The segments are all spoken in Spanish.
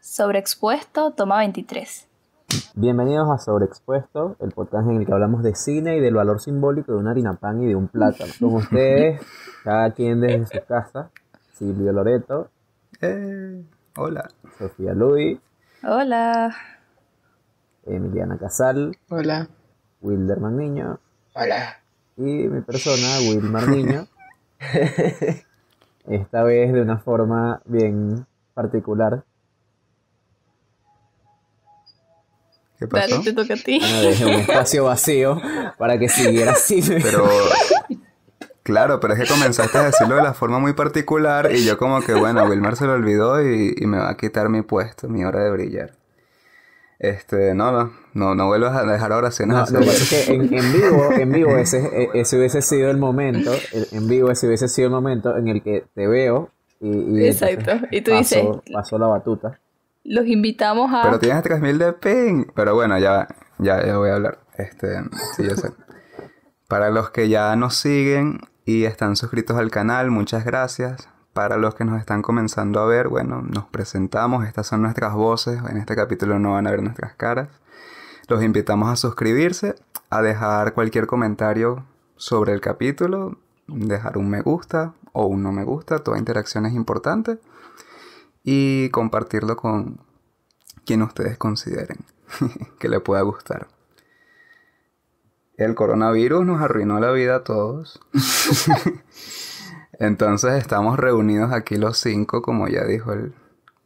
Sobreexpuesto, toma 23. Bienvenidos a Sobreexpuesto, el podcast en el que hablamos de cine y del valor simbólico de una harina pan y de un plátano. Con ustedes, cada quien desde su casa, Silvio Loreto. Eh, hola. Sofía Luis. Hola. Emiliana Casal. Hola. Wilderman Niño. Hola. Y mi persona, Wilmar Niño. Esta vez de una forma bien particular. ¿Qué pasó? Dale, te toca a ti. Bueno, dejé un espacio vacío para que siguiera así. Pero, claro, pero es que comenzaste a decirlo de la forma muy particular y yo como que, bueno, Wilmar se lo olvidó y, y me va a quitar mi puesto, mi hora de brillar. Este, no, no, no, no vuelvas a dejar oraciones No, así. lo que pasa es que en, en vivo, en vivo ese, e- ese hubiese sido el momento, en vivo ese hubiese sido el momento en el que te veo y, y Exacto. Y tú paso, dices, paso la batuta. los invitamos a... Pero tienes 3000 de ping. Pero bueno, ya, ya, ya voy a hablar. Este, sí, yo sé. Para los que ya nos siguen y están suscritos al canal, muchas gracias. Para los que nos están comenzando a ver, bueno, nos presentamos. Estas son nuestras voces. En este capítulo no van a ver nuestras caras. Los invitamos a suscribirse, a dejar cualquier comentario sobre el capítulo, dejar un me gusta o un no me gusta. Toda interacción es importante. Y compartirlo con quien ustedes consideren que le pueda gustar. El coronavirus nos arruinó la vida a todos. Entonces estamos reunidos aquí los cinco, como ya dijo el...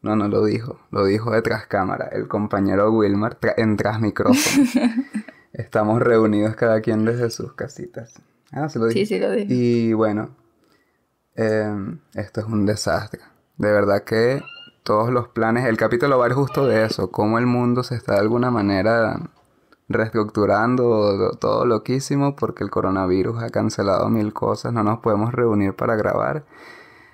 No, no lo dijo, lo dijo detrás cámara, el compañero Wilmar, tra- en tras micrófono. estamos reunidos cada quien desde sus casitas. Ah, se lo dije. Sí, sí, lo dije. Y bueno, em, esto es un desastre. De verdad que todos los planes, el capítulo va a ir justo de eso, cómo el mundo se está de alguna manera reestructurando, todo loquísimo porque el coronavirus ha cancelado mil cosas, no nos podemos reunir para grabar.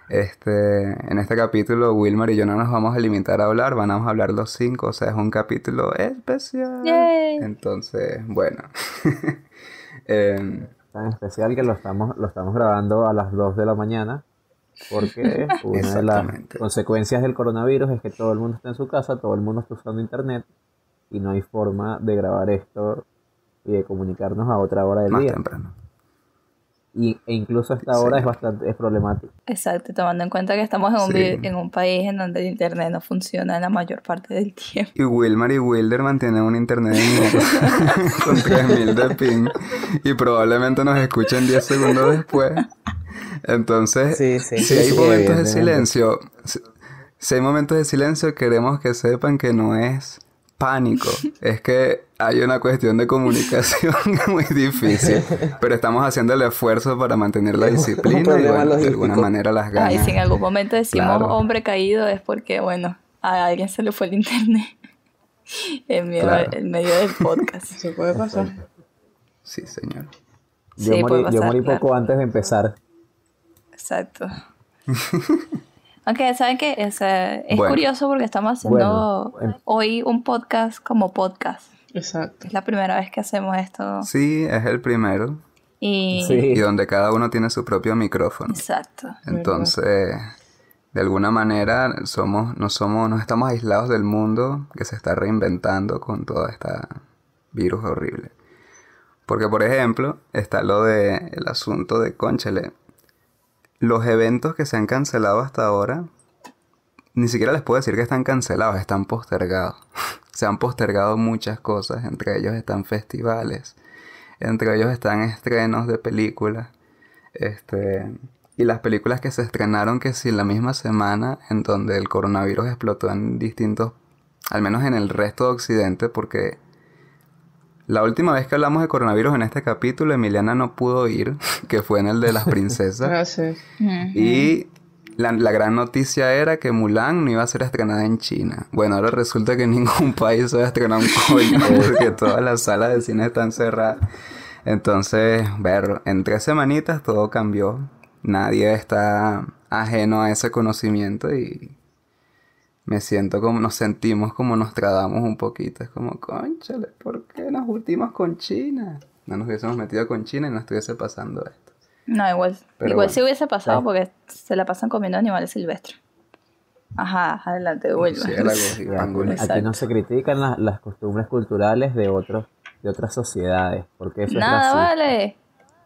Este, en este capítulo Wilmer y yo no nos vamos a limitar a hablar, vamos a hablar los cinco, o sea, es un capítulo especial. Yay. Entonces, bueno. Em, Tan especial que lo estamos, lo estamos grabando a las 2 de la mañana. Porque una de las consecuencias del coronavirus es que todo el mundo está en su casa, todo el mundo está usando internet y no hay forma de grabar esto y de comunicarnos a otra hora del más día. temprano. Y, e incluso esta hora Sí. es bastante es problemático. Exacto, tomando en cuenta que estamos en un, Sí. en un país en donde el internet no funciona la mayor parte del tiempo. Y Wilmar y Wilderman tienen un internet de mierda con 3000 de ping y probablemente nos escuchen 10 segundos después. Entonces, Sí, sí, si sí, hay sí, momentos de silencio, si, si hay momentos de silencio, queremos que sepan que no es pánico, es que hay una cuestión de comunicación muy difícil, pero estamos haciendo el esfuerzo para mantener la disciplina y bueno, de alguna manera las ganas. Ay, si en algún momento decimos Claro. hombre caído es porque, bueno, a alguien se le fue el internet en medio, Claro. en medio del podcast. Se puede pasar. Sí, señor. Yo Sí, morí, yo pasar, morí claro. poco antes de empezar. Exacto. Aunque, ¿saben qué? Es, eh, es Bueno. curioso porque estamos haciendo Bueno, em- hoy un podcast como podcast. Exacto. Es la primera vez que hacemos esto. Sí, es el primero. Y... Sí. Y donde cada uno tiene su propio micrófono. Exacto. Entonces, de alguna manera somos, no somos, no estamos aislados del mundo que se está reinventando con toda esta virus horrible. Porque, por ejemplo, está lo de el asunto de Conchele. Los eventos que se han cancelado hasta ahora, ni siquiera les puedo decir que están cancelados, están postergados. se han postergado muchas cosas, entre ellos están festivales, entre ellos están estrenos de películas. Este, y las películas que se estrenaron que sí la misma semana en donde el coronavirus explotó en distintos, al menos en el resto de Occidente, porque la última vez que hablamos de coronavirus en este capítulo, Emiliana no pudo ir, que fue en el de las princesas. Ujú. y la, la gran noticia era que Mulan no iba a ser estrenada en China. Bueno, ahora resulta que en ningún país se va a estrenar un coño porque todas las salas de cine están cerradas. Entonces, ver, en tres semanitas todo cambió. Nadie está ajeno a ese conocimiento y me siento como, nos sentimos como nos tradamos un poquito. Es como, conchale, ¿por qué nos ultimos con China? No nos hubiésemos metido con China y no estuviese pasando esto. No, igual, Pero igual bueno. si hubiese pasado Sí. porque se la pasan comiendo animales silvestres. Ajá, adelante, Sí, pangolines. Aquí, no se critican las, las costumbres culturales de otros de otras sociedades, porque eso Nada, es vale.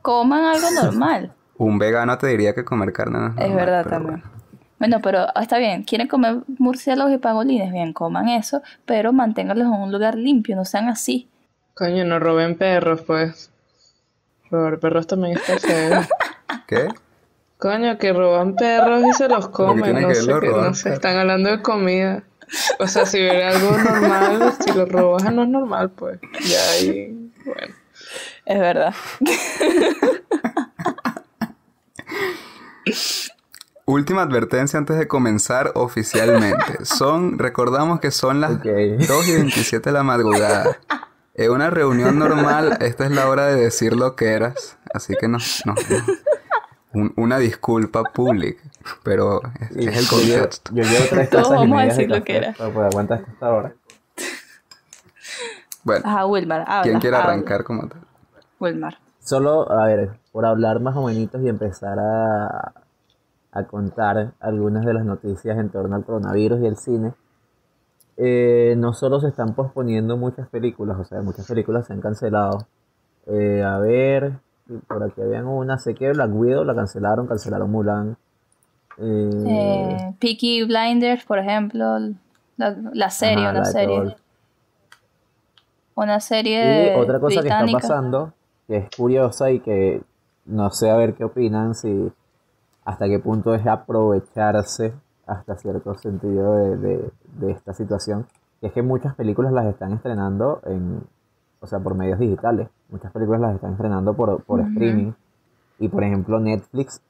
Coman algo normal. Un vegano te diría que comer carne no es es normal, verdad pero también. bueno. Bueno, pero ah, está bien, quieren comer murciélagos y pangolines, bien, coman eso, pero manténganlos en un lugar limpio, no sean así. Coño, no roben perros, pues. Robar perros también está feo. ¿Qué? Coño, que roban perros y se los comen. tiene No que sé, robar no sé, perros? están hablando de comida. O sea, si hubiera algo normal, si lo robas no es normal, pues. Ya ahí, bueno. Es verdad. Última advertencia antes de comenzar oficialmente. Son, recordamos que son las Ok. 2 y 27 de la madrugada. En una reunión normal, esta es la hora de decir lo que eras. Así que no, no, no. Un- una disculpa pública. Pero es, el contexto. Yo llevo tres Todos vamos a decir lo que era. para poder aguantar hasta esta hora. Bueno, Ajá, Wilmar, habla. ¿quién quiere habla. arrancar como tal? Wilmar. Solo, a ver, por hablar más o menos y empezar a, a contar algunas de las noticias en torno al coronavirus y el cine, eh, no solo se están posponiendo muchas películas, o sea, muchas películas se han cancelado. Eh, a ver, por aquí habían una, sé que Black Widow la cancelaron, cancelaron Mulan. Eh, Eh, Peaky Blinders, por ejemplo, la, la serie, ajá, una la de serie. Una serie Y otra cosa que está pasando, que es curiosa y que no sé a ver qué opinan, si hasta qué punto es aprovecharse hasta cierto sentido de, de- de esta situación, que es que muchas películas las están estrenando en, o sea, por medios digitales, muchas películas las están estrenando por, por streaming, y por ejemplo Netflix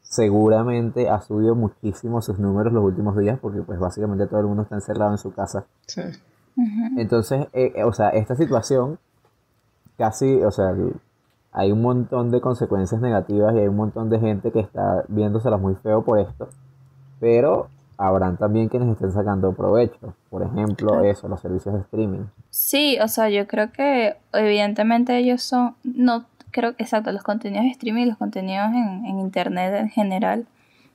seguramente ha subido muchísimo sus números los últimos días, porque pues básicamente todo el mundo está encerrado en su casa. Sí. Entonces, eh, eh, o sea, esta situación casi, o sea, hay un montón de consecuencias negativas y hay un montón de gente que está viéndoselas muy feo por esto, pero habrán también quienes estén sacando provecho. Por ejemplo, eso, los servicios de streaming. Sí, o sea, yo creo que evidentemente ellos son, no, creo que exacto, los contenidos de streaming, los contenidos en, en internet en general,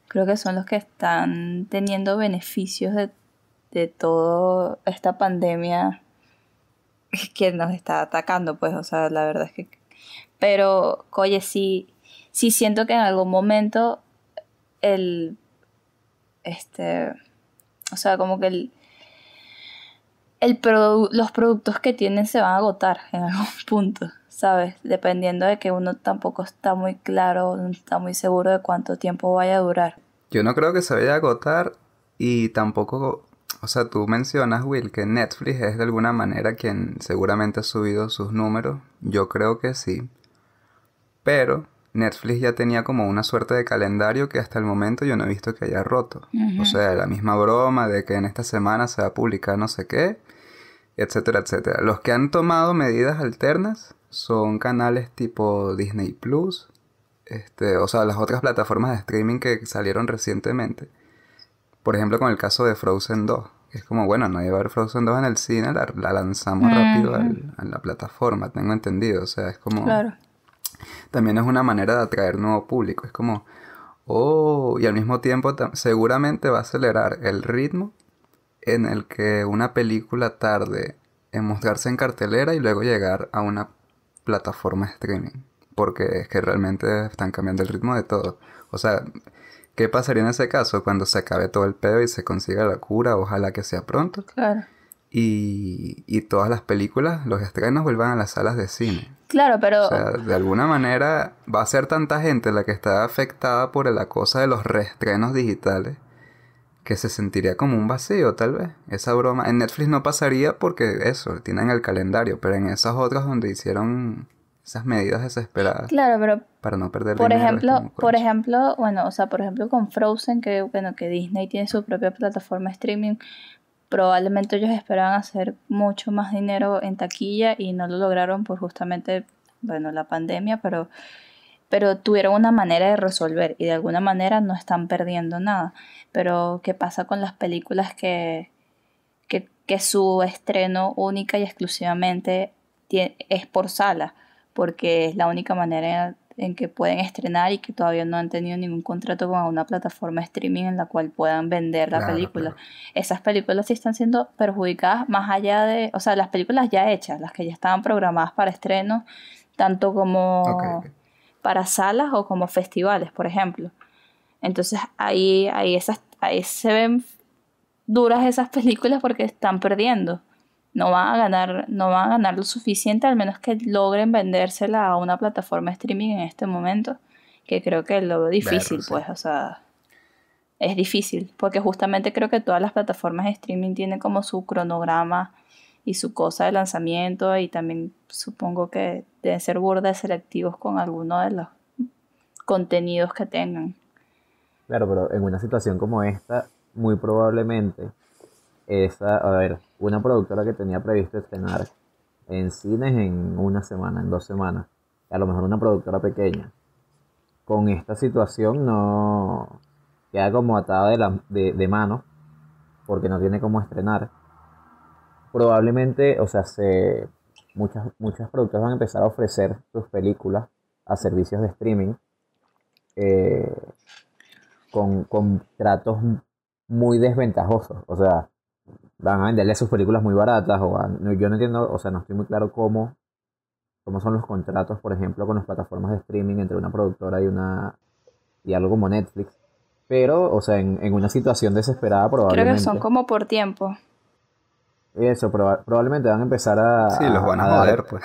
creo que son los que están teniendo beneficios de, de toda esta pandemia que nos está atacando, pues, o sea, la verdad es que, pero, oye, sí, sí siento que en algún momento el, este, o sea, como que el, el produ- los productos que tienen se van a agotar en algún punto, ¿sabes? Dependiendo de que uno tampoco está muy claro, no está muy seguro de cuánto tiempo vaya a durar. Yo no creo que se vaya a agotar y tampoco, o sea, tú mencionas, Will, que Netflix es de alguna manera quien seguramente ha subido sus números. Yo creo que sí. Pero Netflix ya tenía como una suerte de calendario que hasta el momento yo no he visto que haya roto. O sea, la misma broma de que en esta semana se va a publicar no sé qué, etcétera, etcétera. Los que han tomado medidas alternas son canales tipo Disney Plus, este, o sea, las otras plataformas de streaming que salieron recientemente. Por ejemplo, con el caso de Frozen 2. que Es como, bueno, nadie va a ver Frozen 2 en el cine, la, la lanzamos rápido al- a la plataforma, tengo entendido. O sea, es como... Claro. También es una manera de atraer nuevo público. Es como, oh, y al mismo tiempo seguramente va a acelerar el ritmo en el que una película tarde en mostrarse en cartelera y luego llegar a una plataforma streaming. Porque es que realmente están cambiando el ritmo de todo. O sea, ¿qué pasaría en ese caso cuando se acabe todo el pedo y se consiga la cura? Ojalá que sea pronto. Claro. Y, y todas las películas, los estrenos vuelvan a las salas de cine. Claro, pero O sea, de alguna manera va a ser tanta gente la que está afectada por la cosa de los reestrenos digitales que se sentiría como un vacío, tal vez. Esa broma. En Netflix no pasaría porque eso, tienen el calendario, pero en esas otras donde hicieron esas medidas desesperadas claro, pero para no perder por dinero. ejemplo, por ejemplo, bueno, o sea, por ejemplo con Frozen, que bueno, que Disney tiene su propia plataforma de streaming, probablemente ellos esperaban hacer mucho más dinero en taquilla y no lo lograron por justamente, bueno, la pandemia, pero pero tuvieron una manera de resolver y de alguna manera no están perdiendo nada. Pero ¿qué pasa con las películas que, que, que su estreno única y exclusivamente es por sala? Porque es la única manera en que pueden estrenar y que todavía no han tenido ningún contrato con una plataforma de streaming en la cual puedan vender la Claro, película. claro. Esas películas sí están siendo perjudicadas más allá de, o sea, las películas ya hechas, las que ya estaban programadas para estreno, tanto como para salas o como festivales, por ejemplo. Entonces ahí, ahí, esas, ahí se ven duras esas películas porque están perdiendo. No van a ganar, no van a ganar lo suficiente, al menos que logren vendérsela a una plataforma de streaming en este momento, que creo que lo veo difícil, pues, o sea, es difícil, porque justamente creo que todas las plataformas de streaming tienen como su cronograma y su cosa de lanzamiento y también supongo que deben ser burdas selectivos con alguno de los contenidos que tengan. Claro, pero en una situación como esta, muy probablemente esa, a ver, una productora que tenía previsto estrenar en cines en una semana, en dos semanas, a lo mejor una productora pequeña, con esta situación no queda como atada de, la, de, de mano, porque no tiene cómo estrenar. Probablemente, o sea, se, muchas, muchas productoras van a empezar a ofrecer sus películas a servicios de streaming. eh, con, con tratos muy desventajosos. O sea, van a venderle sus películas muy baratas. O van- no, yo no entiendo, o sea, no estoy muy claro cómo, cómo son los contratos, por ejemplo, con las plataformas de streaming entre una productora y una y algo como Netflix. Pero, o sea, en, en una situación desesperada Creo probablemente. que son como por tiempo. Eso, proba- probablemente van a empezar a... Sí, los van a joder, pues.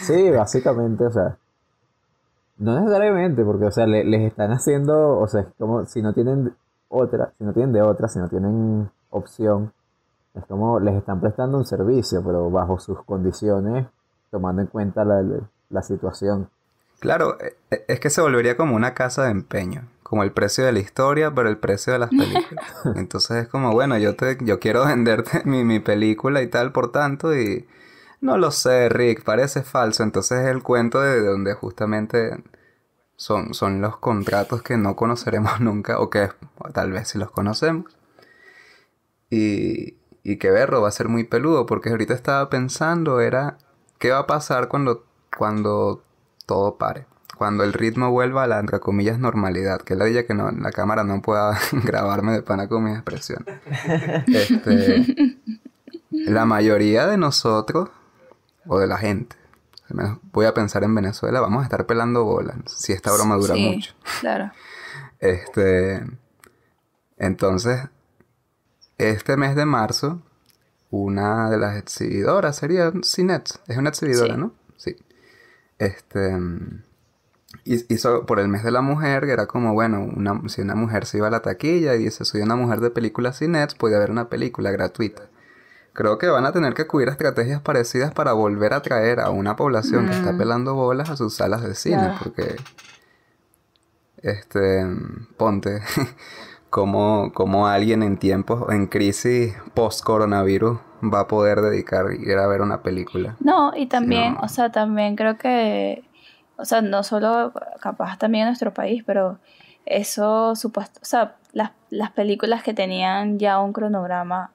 Sí, básicamente, o sea, no necesariamente, porque, o sea, le- les están haciendo, o sea, es como si no tienen otra, si no tienen de otra, si no tienen opción, es como les están prestando un servicio, pero bajo sus condiciones, tomando en cuenta la, la- situación. Claro, e- e- es que se volvería como una casa de empeño, como el precio de la historia, pero el precio de las películas. Entonces es como, bueno, yo te, yo quiero venderte mi, mi película y tal, por tanto, y no lo sé, Rick, parece falso. Entonces es el cuento de donde justamente son, son los contratos que no conoceremos nunca, o que tal vez sí los conocemos. Y, y que verlo va a ser muy peludo, porque ahorita estaba pensando, era, ¿qué va a pasar cuando, cuando todo pare? Cuando el ritmo vuelva a la, entre comillas, normalidad. Que la diga que no, la cámara no pueda grabarme de pana con mis expresiones. Este, la mayoría de nosotros, o de la gente, al menos voy a pensar en Venezuela, vamos a estar pelando bolas. Si esta broma dura Sí, mucho. Claro. Este. Entonces, este mes de marzo, una de las exhibidoras sería Cinet. Es una exhibidora, Sí. ¿no? Sí. Este. mm, hi- Hizo por el mes de la mujer, que era como, bueno, una, si una mujer se iba a la taquilla y dice, soy una mujer de películas Cinet, puede haber una película gratuita. Creo que van a tener que acudir a estrategias parecidas para volver a traer a una población que está Mm. pelando bolas a sus salas de cine, Claro. porque este, ponte, como, como alguien en tiempos, en crisis post-coronavirus, va a poder dedicar ir a ver una película. No, y también, no. o sea, también creo que, o sea, no solo capaz también en nuestro país, pero eso supuesto, o sea, las, las películas que tenían ya un cronograma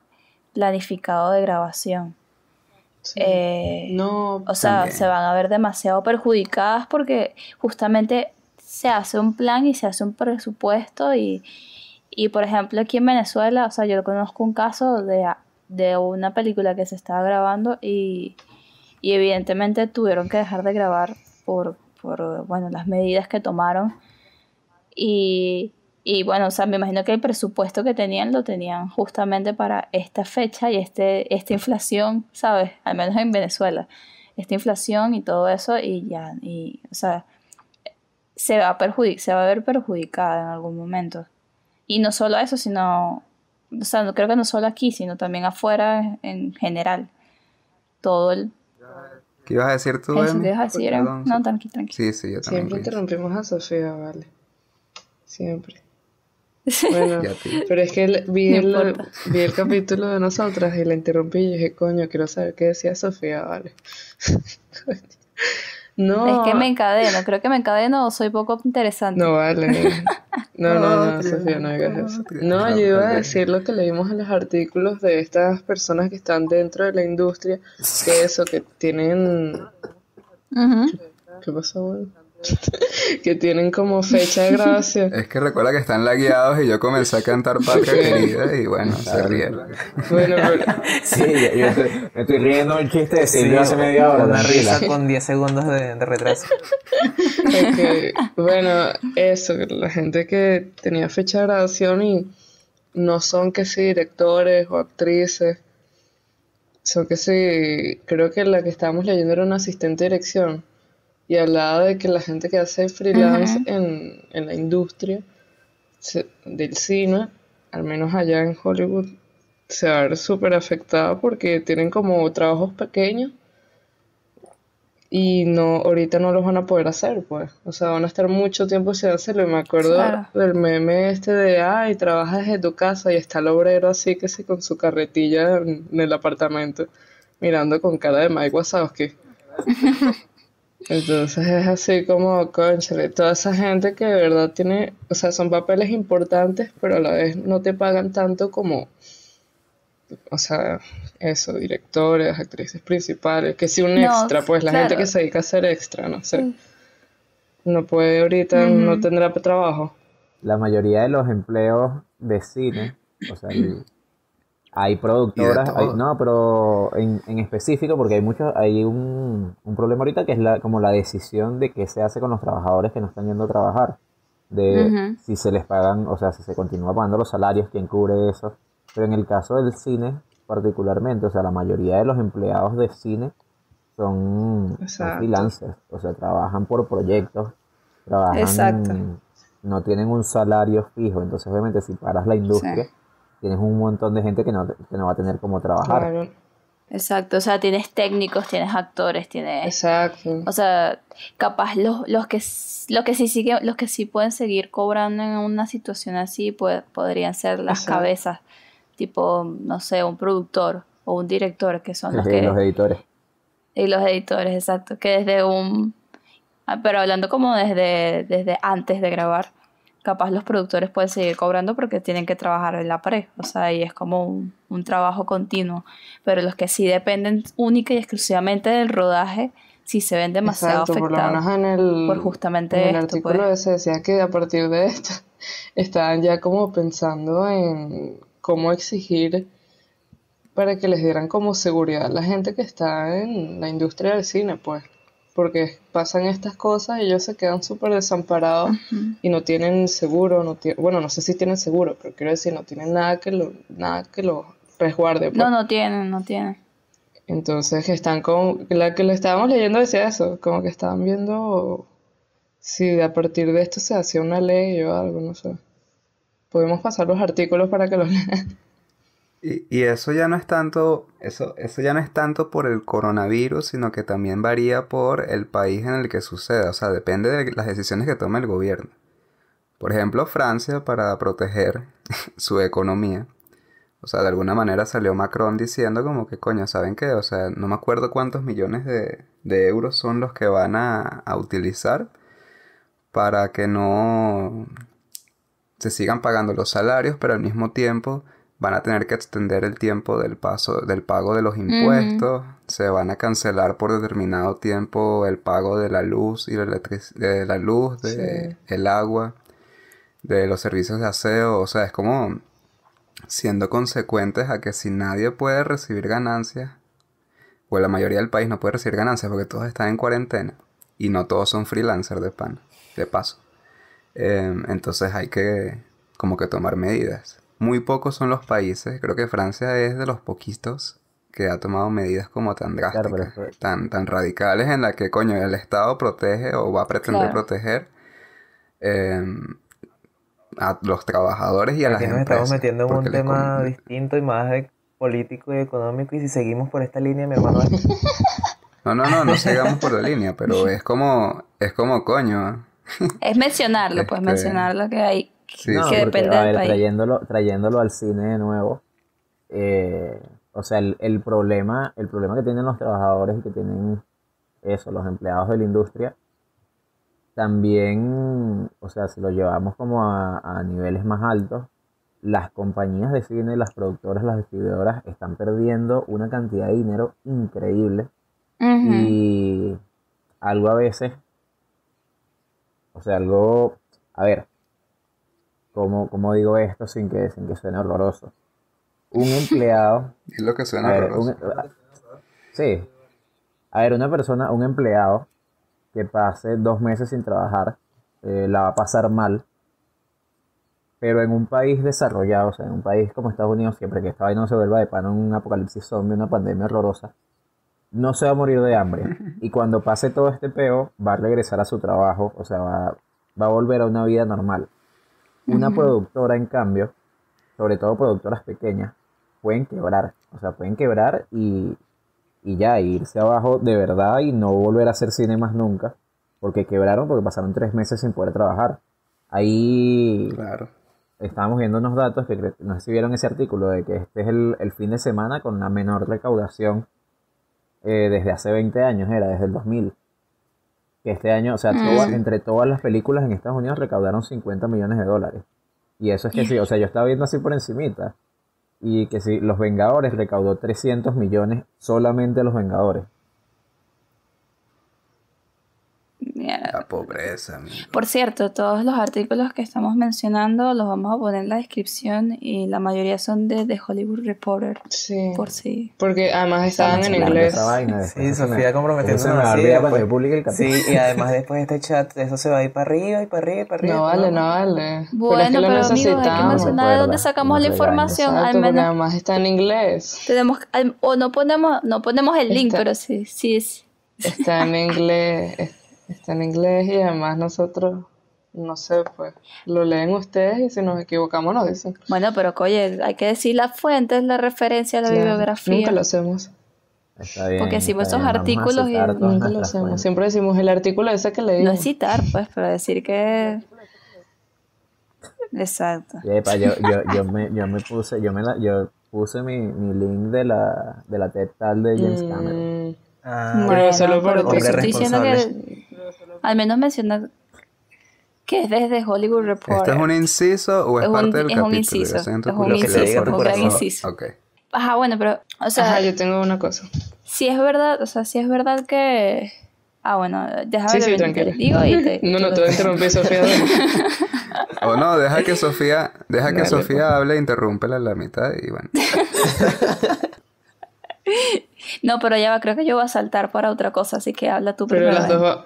planificado de grabación. Sí. eh, no, O sea, También. se van a ver demasiado perjudicadas porque justamente se hace un plan y se hace un presupuesto y, y por ejemplo aquí en Venezuela, o sea, yo conozco un caso de, de una película que se estaba grabando y, y evidentemente tuvieron que dejar de grabar por, por bueno, las medidas que tomaron y, y bueno, o sea, me imagino que el presupuesto que tenían lo tenían justamente para esta fecha y este, esta inflación, ¿sabes? Al menos en Venezuela. Esta inflación y todo eso y ya, y, o sea, se va a perjudi- se va a ver perjudicada en algún momento. Y no solo eso, sino, o sea, no creo que no solo aquí, sino también afuera en general. Todo el... ¿Qué ibas a decir tú, Eso Emi? que ibas a decir, Perdón, no, tranqui, tranqui. Sí, sí, yo también. siempre interrumpimos a Sofía, vale. Siempre. Bueno, pero es que el- vi, No el, vi el capítulo de nosotras y la interrumpí y dije, coño, quiero saber qué decía Sofía, vale. no, Es que me encadeno, creo que me encadeno o soy poco interesante. no vale. No, no, no, Patria, Sofía, no digas eso. No, No, yo iba a decir lo que leímos en los artículos de estas personas que están dentro de la industria, que eso, que tienen... ¿Qué pasó, güey? que tienen como fecha de grabación. Es que recuerda que están lagueados y yo comencé a cantar Patria Querida y bueno, se rieron. Bueno, pero Sí, yo, yo estoy, me estoy riendo un chiste de Silvio hace media hora. Una risa con 10 segundos de, de retraso. Bueno, eso, la gente que tenía fecha de grabación y no son que sí directores o actrices, son que sí, creo que la que estábamos leyendo era una asistente de dirección y hablaba de que la gente que hace freelance en, en la industria se- del cine, al menos allá en Hollywood, se va a ver súper afectada porque tienen como trabajos pequeños y no ahorita no los van a poder hacer, pues. O sea, van a estar mucho tiempo sin hacerlo. Y me acuerdo Claro. del meme este de, ay, trabajas desde tu casa y está el obrero así que sí con su carretilla en, en el apartamento, mirando con cara de Mike Wazowski. Entonces es así como, conchale, toda esa gente que de verdad tiene, o sea, son papeles importantes, pero a la vez no te pagan tanto como, o sea, eso, directores, actrices principales, que si un No, extra, pues la gente que se dedica a ser extra, no sé, no puede ahorita, no tendrá trabajo. La mayoría de los empleos de cine, o sea, el- hay productoras, hay- no, pero en, en específico, porque hay muchos, hay un, un problema ahorita que es la, como la decisión de qué se hace con los trabajadores que no están yendo a trabajar, de si se les pagan, o sea, si se continúa pagando los salarios, quién cubre eso. Pero en el caso del cine, particularmente, o sea, la mayoría de los empleados de cine son, freelancers, o sea, trabajan por proyectos, trabajan, Exacto. no tienen un salario fijo, entonces obviamente si paras la industria, tienes un montón de gente que no, que no va a tener cómo trabajar. Claro, Exacto, o sea, tienes técnicos, tienes actores, tienes... exacto. O sea, capaz los, los que los que sí siguen, los que sí pueden seguir cobrando en una situación así, pues podrían ser las Exacto. cabezas, tipo, no sé, un productor o un director, que son los Sí, que los editores. y los editores, exacto, que desde un ah, pero hablando como desde, desde antes de grabar, capaz los productores pueden seguir cobrando porque tienen que trabajar en la pared, o sea, y es como un, un trabajo continuo, pero los que sí dependen única y exclusivamente del rodaje, sí se ven demasiado Exacto, por lo afectados. menos en el, por justamente en el esto, artículo pues. ese decía que a partir de esto estaban ya como pensando en cómo exigir para que les dieran como seguridad a la gente que está en la industria del cine, pues, porque pasan estas cosas y ellos se quedan súper desamparados y no tienen seguro, no tie- bueno, no sé si tienen seguro, pero quiero decir, no tienen nada que lo, nada que lo resguarde, pues. No, no tienen, no tienen. Entonces están con la que lo estábamos leyendo decía eso, como que estaban viendo si a partir de esto se hacía una ley o algo, no sé. Podemos pasar los artículos para que los lean. Y, y eso ya no es tanto, eso, eso ya no es tanto por el coronavirus, sino que también varía por el país en el que suceda. O sea, depende de las decisiones que tome el gobierno. Por ejemplo, Francia, para proteger su economía, o sea, de alguna manera salió Macron diciendo como que, coño, ¿saben qué? O sea, no me acuerdo cuántos millones de, de euros son los que van a, a utilizar para que no se sigan pagando los salarios, pero al mismo tiempo van a tener que extender el tiempo del paso del pago de los impuestos, se van a cancelar por determinado tiempo el pago de la luz y la de la luz, de el agua, de los servicios de aseo, o sea, es como siendo consecuentes a que si nadie puede recibir ganancias, o la mayoría del país no puede recibir ganancias porque todos están en cuarentena y no todos son freelancers de pan, de paso. Em, entonces hay que como que tomar medidas. Muy pocos son los países, creo que Francia es de los poquitos que ha tomado medidas como tan Claro, pero drásticas, tan, tan radicales en la que, coño, el Estado protege o va a pretender Claro. proteger em, a los trabajadores y a las Aquí nos estamos metiendo en un tema con- distinto y más de político y económico. Y si seguimos por esta línea, mi hermano, No, no, no, no sigamos por la línea, pero es como, es como coño. Es mencionarlo, pues Este, mencionar lo que hay, Sí, No, que porque, depende a del ver, país. trayéndolo, trayéndolo al cine de nuevo, eh, o sea, el, el problema, el problema que tienen los trabajadores y que tienen eso, los empleados de la industria, también, o sea, si lo llevamos como a, a niveles más altos, las compañías de cine, las productoras, las distribuidoras están perdiendo una cantidad de dinero increíble y algo a veces O sea, algo, a ver, ¿cómo, cómo digo esto sin que, sin que suene horroroso? Un empleado Es lo que A suena ver, horroroso. un- sí. A ver, una persona, un empleado que pase dos meses sin trabajar, eh, la va a pasar mal. Pero en un país desarrollado, o sea, en un país como Estados Unidos, siempre que esta vaina no se vuelva de pan un apocalipsis zombie, una pandemia horrorosa, no se va a morir de hambre. Y cuando pase todo este peo, va a regresar a su trabajo, o sea, va, va a volver a una vida normal. Una productora, en cambio, sobre todo productoras pequeñas, pueden quebrar. O sea, pueden quebrar y, y ya, irse abajo de verdad y no volver a hacer cine más nunca. Porque quebraron porque pasaron tres meses sin poder trabajar. Ahí Claro. estábamos viendo unos datos que no sé si vieron ese artículo de que este es el, el fin de semana con la menor recaudación eh, desde hace 20 años, era desde el 2000. Que este año, o sea, todas- entre todas las películas en Estados Unidos recaudaron 50 millones de dólares. Y eso es que sí, o sea, yo estaba viendo así por encimita. Y que sí, Los Vengadores recaudó 300 millones solamente Los Vengadores. Mierda. La pobreza, amigo. Por cierto, todos los artículos que estamos mencionando los vamos a poner en la descripción y la mayoría son de The Hollywood Reporter, Sí. por si... Porque además estaban en inglés. Vaina, Sí, Sofía comprometiéndose. Sí, y además después de este chat, eso se va a ir para arriba y para arriba y para arriba. No vale, no vale. Bueno, pero es que lo pero amigos, hay que mencionar de dónde sacamos la no regañes. información, Exacto, al menos además está en inglés. tenemos, o no ponemos, no ponemos el link, Está- pero sí, sí es... Está en inglés. Es- Está en inglés y además nosotros, no sé, pues, lo leen ustedes y si nos equivocamos nos dicen. Bueno, pero oye, hay que decir las fuentes, la referencia, la Claro, bibliografía. Nunca lo hacemos. Está bien, Porque si está esos a artículos y- Nunca lo hacemos. fuentes. Siempre decimos el artículo ese que leímos. No es citar, pues, pero decir que... Exacto. Yo, yo, yo, me, yo me puse, yo me la, yo puse mi, mi link de la, de la TED Tal de James Cameron. Mm, Ah, Pero solo por ti. estoy diciendo que responsable. Al menos menciona que es desde Hollywood Reporter. ¿Esto es un inciso o es, Es un- parte del es un inciso, es un Lo que te curiosidad diga por- tu un gran inciso. Ok. Ajá, bueno, pero, o sea, Ajá, yo tengo una cosa. si es verdad, o sea, si es verdad que... Ah, bueno, déjame Sí, sí, te digo y te... No, no, tú te voy a interrumpir, Sofía. dale. O no, deja que Sofía, deja que Sofía hable, interrúmpela a la mitad y bueno. No, pero ya va, creo que yo voy a saltar para otra cosa, así que habla tú Pero primero. las dos va-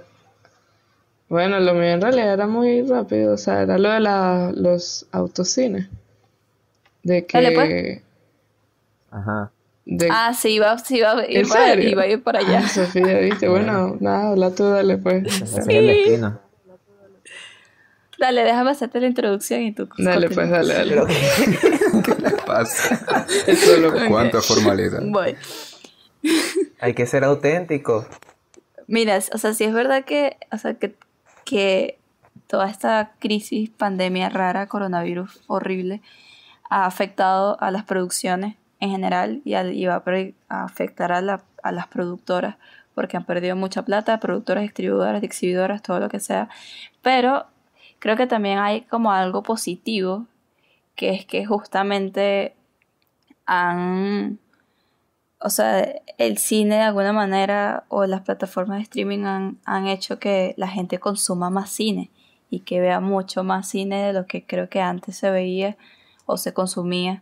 Bueno, lo mío en realidad era muy rápido. O sea, era lo de la, los autocines. De que... Dale, pues. Ajá. de- Ah, sí, iba, sí, iba, ¿En iba, a ir para allá. Ah, Sofía, viste. Bueno, nada, habla tú, dale pues. Destino. Dale, déjame hacerte la introducción y tú Dale continúa. pues, dale, dale. ¿Qué le pasa? Eso lo- ¿Cuánta formalidad? Voy. hay que ser auténtico. Mira, o sea, sí es verdad que, o sea, que, que toda esta crisis, pandemia rara, coronavirus horrible, ha afectado a las producciones en general y, va a, pre- a afectar a, la- a las productoras porque han perdido mucha plata, productoras, distribuidoras, exhibidoras, todo lo que sea. Pero creo que también hay como algo positivo, que es que justamente han o sea, el cine de alguna manera o las plataformas de streaming han, han hecho que la gente consuma más cine y que vea mucho más cine de lo que creo que antes se veía o se consumía.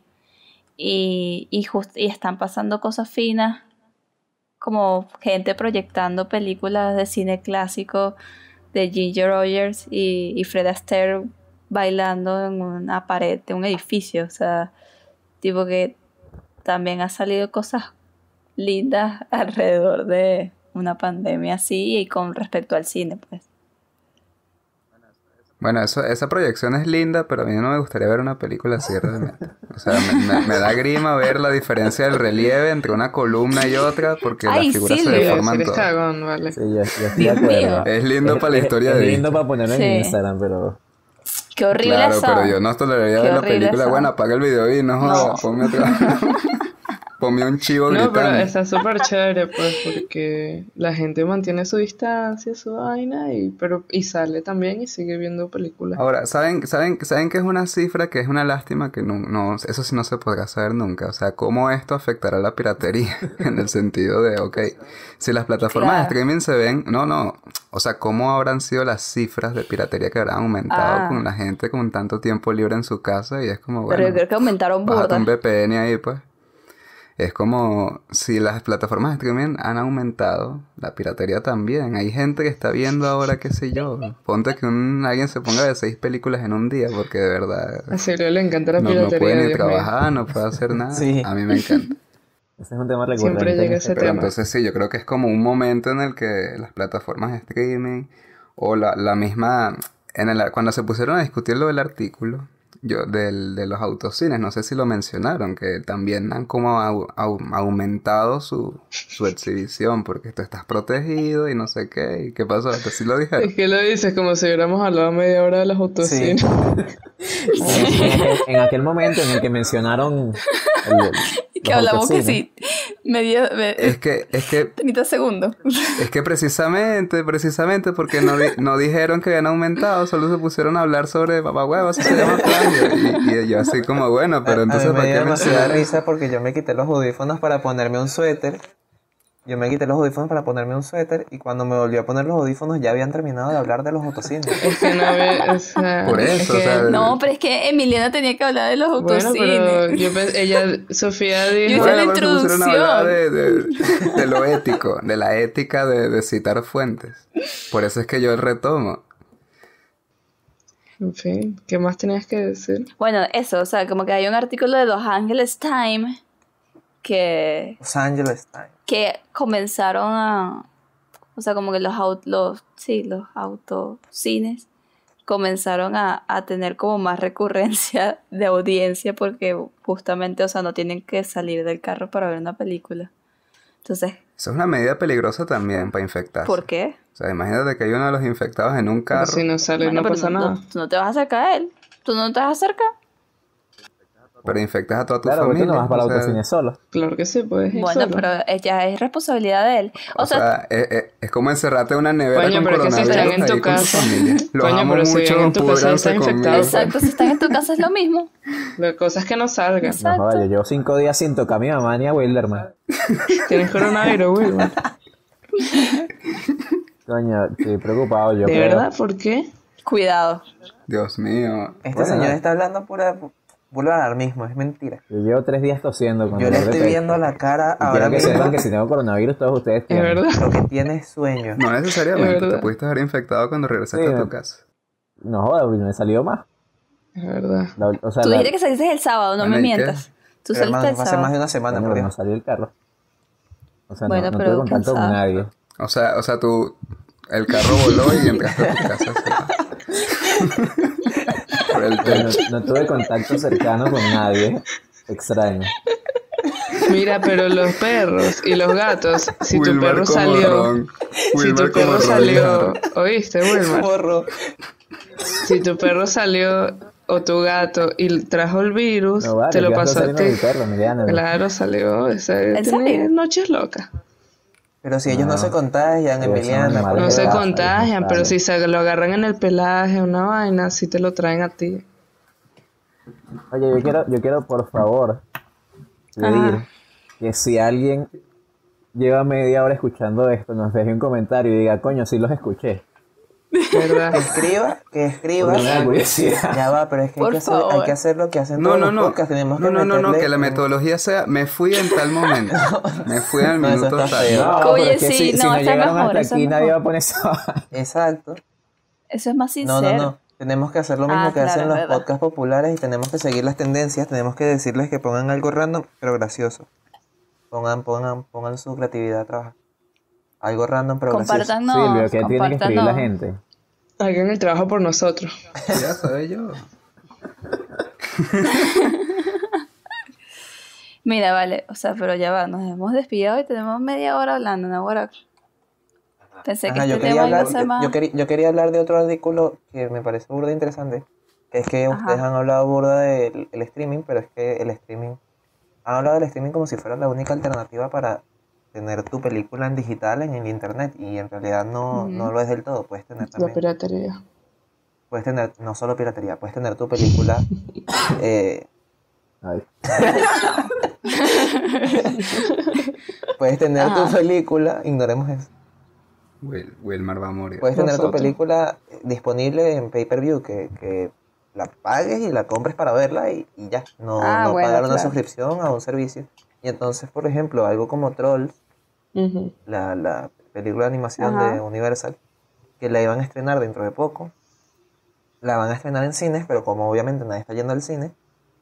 Y, y, just- y están pasando cosas finas, como gente proyectando películas de cine clásico de Ginger Rogers y, Fred Astaire bailando en una pared de un edificio. O sea, tipo que también ha salido cosas lindas alrededor de una pandemia así y con respecto al cine, pues. Bueno, eso, esa proyección es linda, pero a mí no me gustaría ver una película así realmente. O sea, me, me- me da grima ver la diferencia del relieve entre una columna y otra porque Ay, las figuras se. Sí, deforman eres todas. vale. Sí, estoy de Dios mío. Es lindo para la historia es de lindo Vista. para ponerlo Sí. en Instagram, pero Qué horrible Claro, eso. pero yo no toleraría Qué ver la horrible película. eso. Bueno, apaga el video y no jodas, No. ponme otra. ponme un chivo No, pero está súper chévere, pues, porque la gente mantiene su distancia, su vaina, y, pero, y sale también y sigue viendo películas. Ahora, ¿saben, saben, ¿saben que es una cifra que es una lástima que no, no, eso sí no se podrá saber nunca? O sea, ¿cómo esto afectará la piratería? en el sentido de, ok, si las plataformas de streaming se ven, no, no, o sea, ¿cómo habrán sido las cifras de piratería que habrán aumentado Ah. con la gente con tanto tiempo libre en su casa? Y es como, bueno, Pero yo creo que aumentaron un VPN ahí, pues. Es como si las plataformas de streaming han aumentado, la piratería también. Hay gente que está viendo ahora, qué sé yo. Ponte que un, alguien se ponga de seis películas en un día, porque de verdad A Silvio le encanta la no, no piratería, puede ni Dios mío. trabajar, no puede hacer nada. Sí. A mí me encanta. Ese es un tema Siempre recurrente. en llega este ese Pero tema. entonces sí, yo creo que es como un momento en el que las plataformas de streaming o la, la misma... En el, cuando se pusieron a discutir lo del artículo yo, del, de los autocines, no sé si lo mencionaron, que también han como au- au- aumentado su, su exhibición porque tú estás protegido y no sé qué. ¿Y qué pasó? ¿Te sí lo dijeron? Es que lo dices como si hubiéramos hablado media hora de los autocines. En aquel, en aquel momento en el que mencionaron. el- que hablamos que sí. Medio, me- Es que, es que 30 segundos. Es que precisamente, precisamente porque no, di- no dijeron que habían aumentado, solo se pusieron a hablar sobre papá se llama plagio. Y, y yo así como, bueno, pero A- entonces a mí me ¿para qué demasiada risa porque yo me quité los audífonos para ponerme un suéter. Yo me quité los audífonos para ponerme un suéter y cuando me volví a poner los audífonos ya habían terminado de hablar de los autocines. Es que no había, o sea, Por es eso, que- o sea, No, pero es que Emiliana tenía que hablar de los Bueno, autocines. pero yo pens- ella, Sofía dijo, Yo hice Bueno, la a de, introducción. de- de lo ético, de la ética de, de citar fuentes. Por eso es que yo retomo. En fin, ¿qué más tenías que decir? Bueno, eso, o sea, como que hay un artículo de Los Angeles Times que, Los Angeles Times. que comenzaron a, o sea, como que los, los sí, los autocines comenzaron a, a tener como más recurrencia de audiencia porque justamente, o sea, no tienen que salir del carro para ver una película. Entonces, Eso es una medida peligrosa también para infectarse. ¿por qué? O sea, imagínate que hay uno de los infectados en un Pero carro. si no sale, Bueno, no pero pasa no- nada. no- tú no te vas a acercar a él. Tú no te vas a acercar. Pero infectas a toda tu Claro, familia. tú no vas para sea, autocine solo. Claro que sí, puedes ir Bueno, solo. pero ya es responsabilidad de él. O, O sea, sea, es, es- es como encerrarte en una nevera Coño, con pero que si están en tu casa. Los Coño, amo pero si en tu casa púdranse está conmigo. infectado. exacto, si están en tu casa es lo mismo. La cosa es que no salgan. No, joda, yo llevo cinco días sin tocar a mi mamá ni a Wilderman. Tienes coronavirus, Wilma. Coño, estoy preocupado yo. ¿De creo. verdad? ¿Por qué? Cuidado. Dios mío. Este Bueno. señor está hablando pura, puro alarmismo, es mentira. Yo llevo tres días tosiendo con Yo le estoy viendo la cara Y ahora quiero que mismo. sepan que si tengo coronavirus, todos ustedes Es tienen. verdad. Lo que tiene es sueño. No necesariamente, Es te pudiste haber infectado cuando regresaste Sí, a tu casa. No joda, me he salido más. Es verdad. La- o sea, Tú la- dijiste que saliste el sábado, no Bueno, me mientas. Tú saliste hermano, el fue hace más de sábado. una semana, coño, por no salí del carro. O sea, Bueno, no, no tuve contacto con nadie. O sea, o sea, tú, el carro voló y entraste a tu casa. así. Por el Yo techo. no, no tuve contacto cercano con nadie. Extraño. Mira, pero los perros y los gatos, si tu perro salió, Ron. si tu perro salió, oíste, Wilmar, Porro. si tu perro salió o tu gato y trajo el virus, No vale, te lo ¿qué pasó a ti. perro? Claro, salió. Noches locas. Pero si ellos no, No. se contagian, Emiliana. animales. por No se contagian, pero si se lo agarran en el pelaje, una vaina, si te lo traen a ti. Oye, yo quiero, yo quiero por favor pedir Ajá. que si alguien lleva media hora escuchando esto, nos deje un comentario y diga, coño, sí los escuché. ¿Verdad? Que escriba, que escriba. Porque me da curiosidad. Ya va, pero es que hay que, hacer, hay que hacer lo que hacen No, todos no, los no. podcasts. Tenemos No, que no, no, no, que la metodología sea, me fui en tal momento. Me fui al No, eso minuto tal. No, Oye, que sí, si, si no, no está llegaron mejor, hasta aquí, nadie va a poner esa Exacto. Eso es más No, sincero. no, no. Tenemos que hacer lo mismo Ah, que claro, hacen los verdad. podcasts populares y tenemos que seguir las tendencias. Tenemos que decirles que pongan algo random, pero gracioso. Pongan, pongan, pongan su creatividad a trabajar. Algo random, pero gracioso. Compártanos. Silvio, ¿qué tiene que escribir la gente? Hagan el trabajo por nosotros. Ya sabes yo. Mira, vale, o sea, pero ya va, nos hemos despillado y tenemos media hora hablando, ¿no? Ahora, pensé que Ajá, yo, este quería tema iba a hablar, ser yo, más... yo quería, yo quería hablar de otro artículo que me parece burda interesante. Que es que Ajá. ustedes han hablado burda del el streaming, pero es que el streaming han hablado del streaming como si fuera la única alternativa para tener tu película en digital en el internet y en realidad no, no lo es del todo. Puedes tener La también, piratería. puedes tener, no solo piratería, puedes tener tu película eh, Ay, puedes tener Ajá. tu película, ignoremos eso. Wil- Wilmar va a morir. Puedes tener tu película disponible en pay-per-view, que, que la pagues y la compres para verla y, y ya. No, Ah, no bueno, pagar una claro. suscripción a un servicio. Y entonces, por ejemplo, algo como Trolls, La, la película de animación Ajá. de Universal, que la iban a estrenar dentro de poco. La van a estrenar en cines, pero como obviamente nadie está yendo al cine,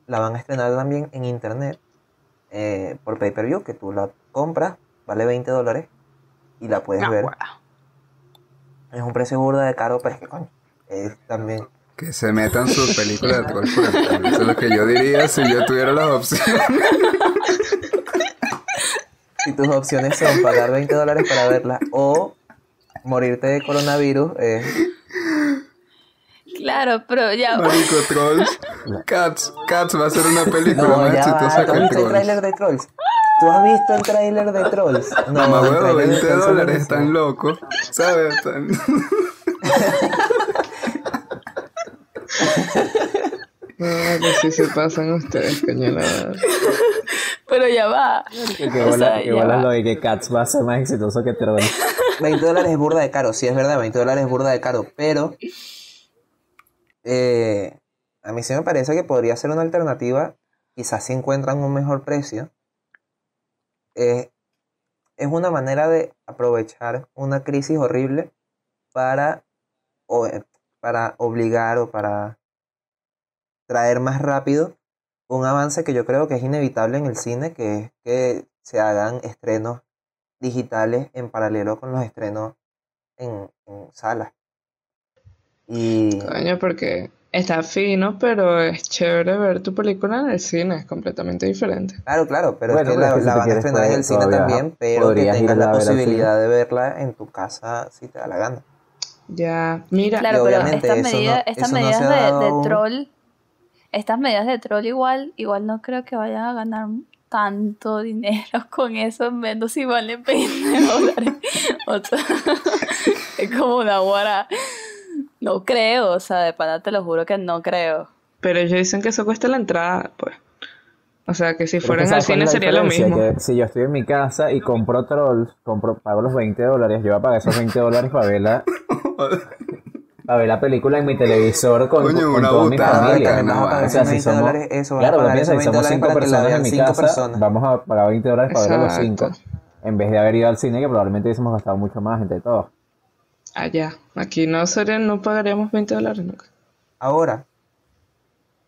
la van a estrenar también en internet eh, por pay-per-view, que tú la compras, vale 20 dólares y la puedes ver. Es un precio burda de caro, pero es que coño, es también... Que se metan sus películas de troll. Eso es lo que yo diría si yo tuviera las opciones. Si tus opciones son pagar 20 dólares para verla o morirte de coronavirus, eh, Claro, pero ya. Marico, Trolls. Cats. Cats va a ser una película no, más exitosa ¿tú que has visto el Trolls. tráiler de Trolls? ¿Tú has visto el tráiler de Trolls? No, Mamá huevo, tráiler de 20 Trolls es dólares, están locos. ¿Sabes? Están- No, que sí se pasan ustedes, verdad. Pero ya va. que O sea, que va. lo de que Cats va a ser más exitoso que Trolls. 20 dólares es burda de caro, sí es verdad, 20 dólares es burda de caro, pero eh, a mí sí me parece que podría ser una alternativa, quizás si encuentran un mejor precio. Eh, es una manera de aprovechar una crisis horrible para, o, eh, para obligar o para traer más rápido un avance que yo creo que es inevitable en el cine, que es que se hagan estrenos digitales en paralelo con los estrenos en, en salas. Y Coño, porque está fino, pero es chévere ver tu película en el cine, es completamente diferente. claro, claro, pero Bueno, es que pero la, si la van a estrenar en el cine también, pero que tengas la posibilidad de verla en tu casa si te da la gana. Ya, mira, Claro, pero estas no- medidas, no medidas se ha de, de aún. troll, estas medidas de troll igual, igual no creo que vayan a ganar tanto dinero con eso, menos si valen 20 dólares. O sea, es como una guara. No creo, o sea, de pana te lo juro que no creo. pero ellos dicen que eso cuesta la entrada, pues. O sea, que si fueran que al ¿sabes cuál cine sería lo mismo. Que si yo estoy en mi casa y compro Trolls, compro, pago los 20 dólares, yo voy a pagar esos 20 dólares para ver para ver la película en mi televisor con, Coño, con una toda mi familia. a O sea, si 20 somos, dólares, eso, a claro, pagar piensa, si 20 somos dólares 5 para que la personas en mi cinco casa, personas. vamos a pagar 20 dólares para ver a los 5. Exacto. En vez de haber ido al cine, que probablemente hubiésemos gastado mucho más entre todos. Allá, aquí no sería, no pagaríamos 20 dólares nunca. Ahora,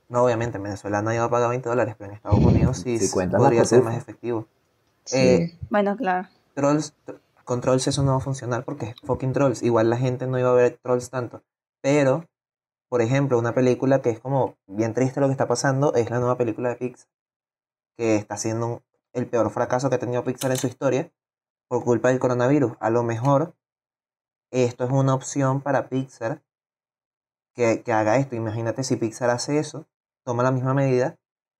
no, obviamente en Venezuela nadie va a pagar 20 dólares, pero en Estados Unidos sí, podría ser más efectivo. Sí. Eh, Bueno, claro. Trolls, con Trolls eso no va a funcionar porque es fucking Trolls. Igual la gente no iba a ver Trolls tanto. Pero, por ejemplo, una película que es como bien triste lo que está pasando es la nueva película de Pixar. Que está siendo el peor fracaso que ha tenido Pixar en su historia por culpa del coronavirus. A lo mejor esto es una opción para Pixar que, que haga esto. Imagínate si Pixar hace eso, toma la misma medida,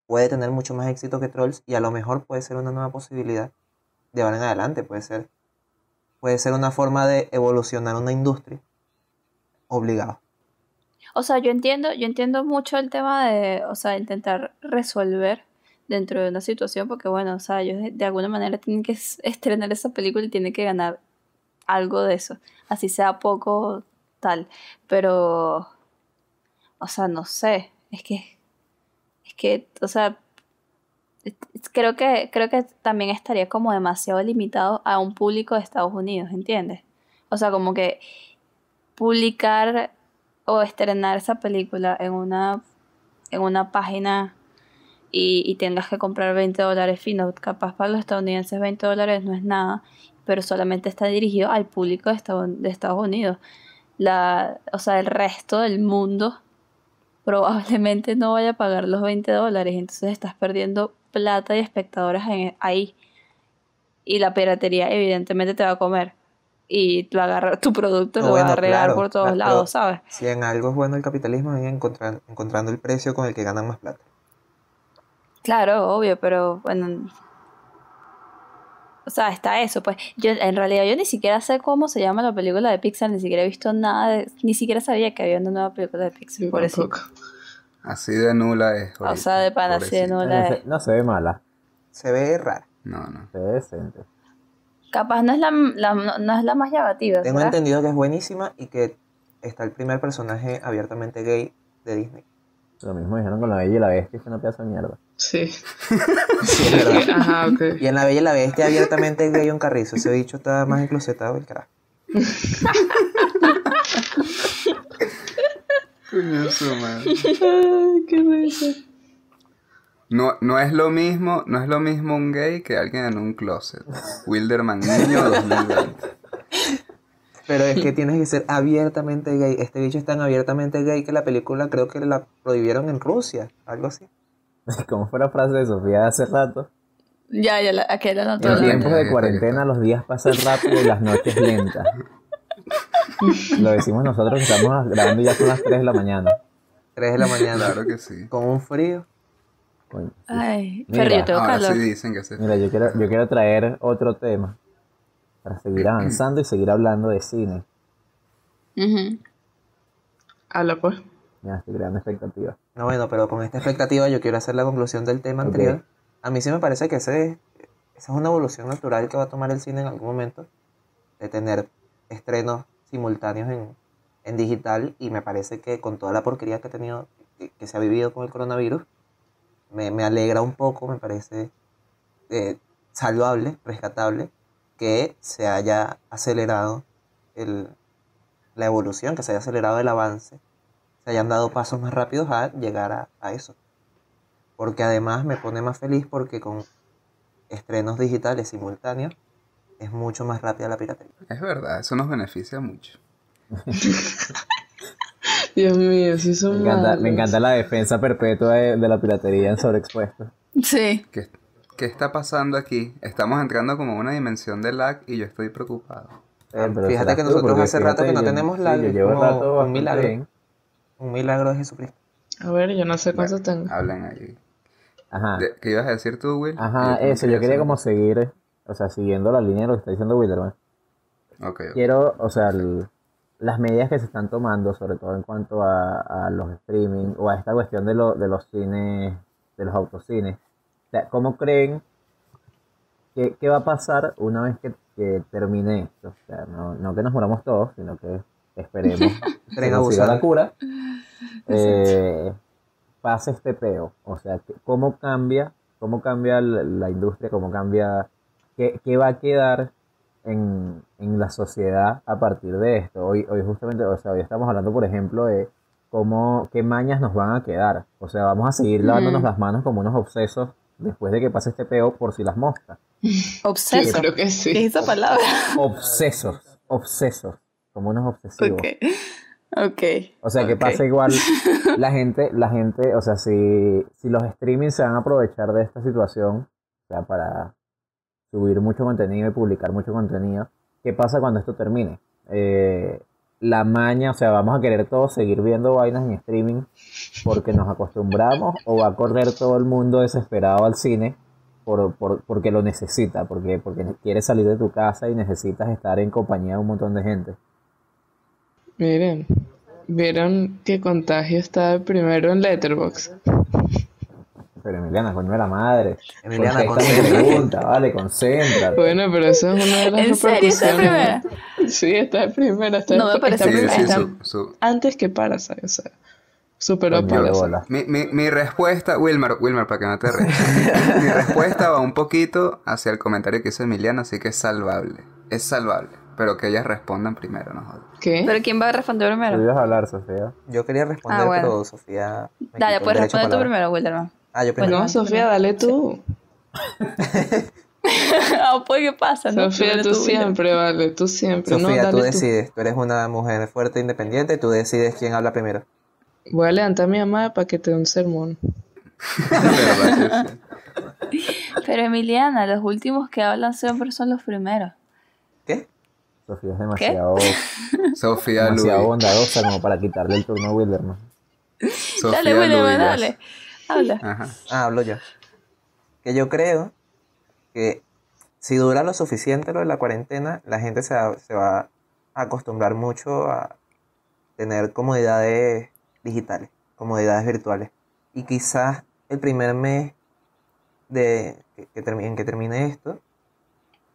puede tener mucho más éxito que Trolls y a lo mejor puede ser una nueva posibilidad de ahora en adelante, puede ser. Puede ser una forma de evolucionar una industria. Obligado. O sea, yo entiendo, yo entiendo mucho el tema de, o sea, intentar resolver dentro de una situación, porque bueno, o sea, ellos de, alguna manera tienen que es- estrenar esa película y tienen que ganar algo de eso, así sea poco tal, pero, o sea, no sé, es que, es que, o sea, creo que, creo que también estaría como demasiado limitado a un público de Estados Unidos, ¿entiendes? O sea, como que publicar o estrenar esa película en una, en una página y, y tengas que comprar 20 dólares fino, capaz para los estadounidenses 20 dólares no es nada, pero solamente está dirigido al público de Estados, de Estados Unidos. La, o sea, el resto del mundo probablemente no vaya a pagar los 20 dólares, entonces estás perdiendo plata y espectadores en- ahí. Y la piratería evidentemente te va a comer. Y lo agarra, tu producto No, lo va a bueno, regar claro, por todos claro, lados, ¿sabes? Si en algo es bueno el capitalismo, es encontrar, encontrando el precio con el que ganan más plata. Claro, obvio, pero bueno. O sea, está eso, pues. Yo, en realidad, yo ni siquiera sé cómo se llama la película de Pixar, ni siquiera he visto nada, de- ni siquiera sabía que había una nueva película de Pixar, por eso. Así de nula es. O sea, de pana, así de nula. No se, no se ve mala, Se ve rara. No, no. se ve decente. Capaz no es la, la- no, no es la más llamativa, Tengo entendido que es buenísima y que está el primer personaje abiertamente gay de Disney. Lo mismo dijeron con la Bella y la Bestia, que es una pedazo de mierda. Sí. Sí, es verdad. Ajá, ok. Y en La Bella y la Bestia abiertamente gay un carrizo. Ese bicho está más enclosetado el carajo. Coño, su madre. Ay, qué risa. No, no es lo mismo, no es lo mismo un gay que alguien en un closet. Wilderman niño 2020. Pero es que tienes que ser abiertamente gay. Este bicho es tan abiertamente gay que la película creo que la prohibieron en Rusia. Algo así. Como fue la frase de Sofía hace rato. Ya, ya, la, aquel En tiempos de cuarentena los días pasan rápido y las noches lentas. Lo decimos nosotros que estamos grabando y ya son las 3 de la mañana. 3 de la mañana. Claro que sí. Con un frío. Coño, sí. Ay, Mira, pero yo tengo Ahora calor. sí dicen que se... Mira, yo quiero, yo quiero traer otro tema para seguir avanzando y seguir hablando de cine. Ujú. Hala, pues. Ya estoy creando expectativas. No, bueno, pero con esta expectativa yo quiero hacer la conclusión del tema Ok. anterior. A mí sí me parece que ese, esa es una evolución natural que va a tomar el cine en algún momento, de tener estrenos simultáneos en, en digital y me parece que con toda la porquería que ha tenido, que, que se ha vivido con el coronavirus, me, me alegra un poco, me parece eh, salvable, rescatable, que se haya acelerado el, la evolución, que se haya acelerado el avance se hayan dado pasos más rápidos a llegar a, a eso. Porque además me pone más feliz porque con estrenos digitales simultáneos es mucho más rápida la piratería. Es verdad, eso nos beneficia mucho. Dios mío, sí Me son encanta, malos. me encanta la defensa perpetua de, de la piratería en sobreexpuesto. Sí. ¿Qué, qué está pasando aquí? Estamos entrando como a una dimensión de lag y yo estoy preocupado. Eh, pero Fíjate que nosotros hace rato que no yo- tenemos sí, lag, yo llevo como rato un milagro. bien. Un milagro de Jesucristo. A ver, yo no sé cuánto tengo. Hablan allí. Ajá. De- ¿Qué ibas a decir tú, Will? Ajá, eso, yo quería hacer- como seguir, o sea, siguiendo la línea de lo que está diciendo Wilderman. Ok, ok. Quiero, o sea, el- las medidas que se están tomando, sobre todo en cuanto a, a los streaming o a esta cuestión de, lo- de los cines, de los autocines. O sea, ¿cómo creen que, qué va a pasar una vez que, que termine esto? O sea, no, no que nos moramos todos, sino que esperemos que abusado. la cura. eh, pase este peo. O sea, que- ¿cómo cambia, cómo cambia la, la industria, cómo cambia, qué, qué va a quedar en, en la sociedad a partir de esto? Hoy, hoy justamente, o sea, hoy estamos hablando, por ejemplo, de cómo, qué mañas nos van a quedar. O sea, vamos a seguir lavándonos Mm. las manos como unos obsesos después de que pase este peo por si las moscas. Obseso. Yo creo que ¿Qué sí. es esa palabra? Obsesos, obsesos, como unos obsesivos. Ok. Ok. O sea, que pasa igual, la gente, la gente, o sea, si, si los streaming se van a aprovechar de esta situación, o sea, para subir mucho contenido y publicar mucho contenido, ¿qué pasa cuando esto termine? Eh, la maña, o sea, vamos a querer todos seguir viendo vainas en streaming porque nos acostumbramos o va a correr todo el mundo desesperado al cine por, por- porque lo necesita, porque, porque quieres salir de tu casa y necesitas estar en compañía de un montón de gente. Miren, ¿vieron que Contagio está primero en Letterboxd? Pero Emiliana, coño de la madre. Emiliana, pregunta, vale, concéntrate. Bueno, pero eso es una de las ¿En serio está de repercusiones. primera? Sí, está de primera. Está No me parece está, Sí, sí, está su, su- antes que Parasite, o sea, superó a Parasite. Mi, mi, mi respuesta, Wilmer, Wilmer, para que no te rías. mi respuesta va un poquito hacia el comentario que hizo Emiliana, así que es salvable. Es salvable. Pero que ellas respondan primero, no jodas. ¿Qué? ¿Pero quién va a responder Tú primero? ibas a hablar, Sofía. Yo quería responder, Ah, bueno. pero Sofía. Dale, puedes responder tú palabra. primero, Wilderman. Ah, yo primero. No, Sofía, dale tú. ah, pues, ¿qué pasa? no? Sofía, tú siempre, vale, tú siempre. no, Sofía, tú dale tú. decides. Tú eres una mujer fuerte, e independiente. Tú decides quién habla primero. Voy a levantar a mi mamá para que te dé un sermón. Pero Emiliana, los últimos que hablan siempre son los primeros. ¿Qué? Sofía es demasiado, Sofía demasiado Luis. bondadosa como para quitarle el turno a Wilderman. Sofía dale, Wilderman, dale. Habla. Ajá. Ah, hablo yo. Que yo creo que si dura lo suficiente lo de la cuarentena, la gente se va, se va a acostumbrar mucho a tener comodidades digitales, comodidades virtuales. Y quizás el primer mes de que, en que termine esto,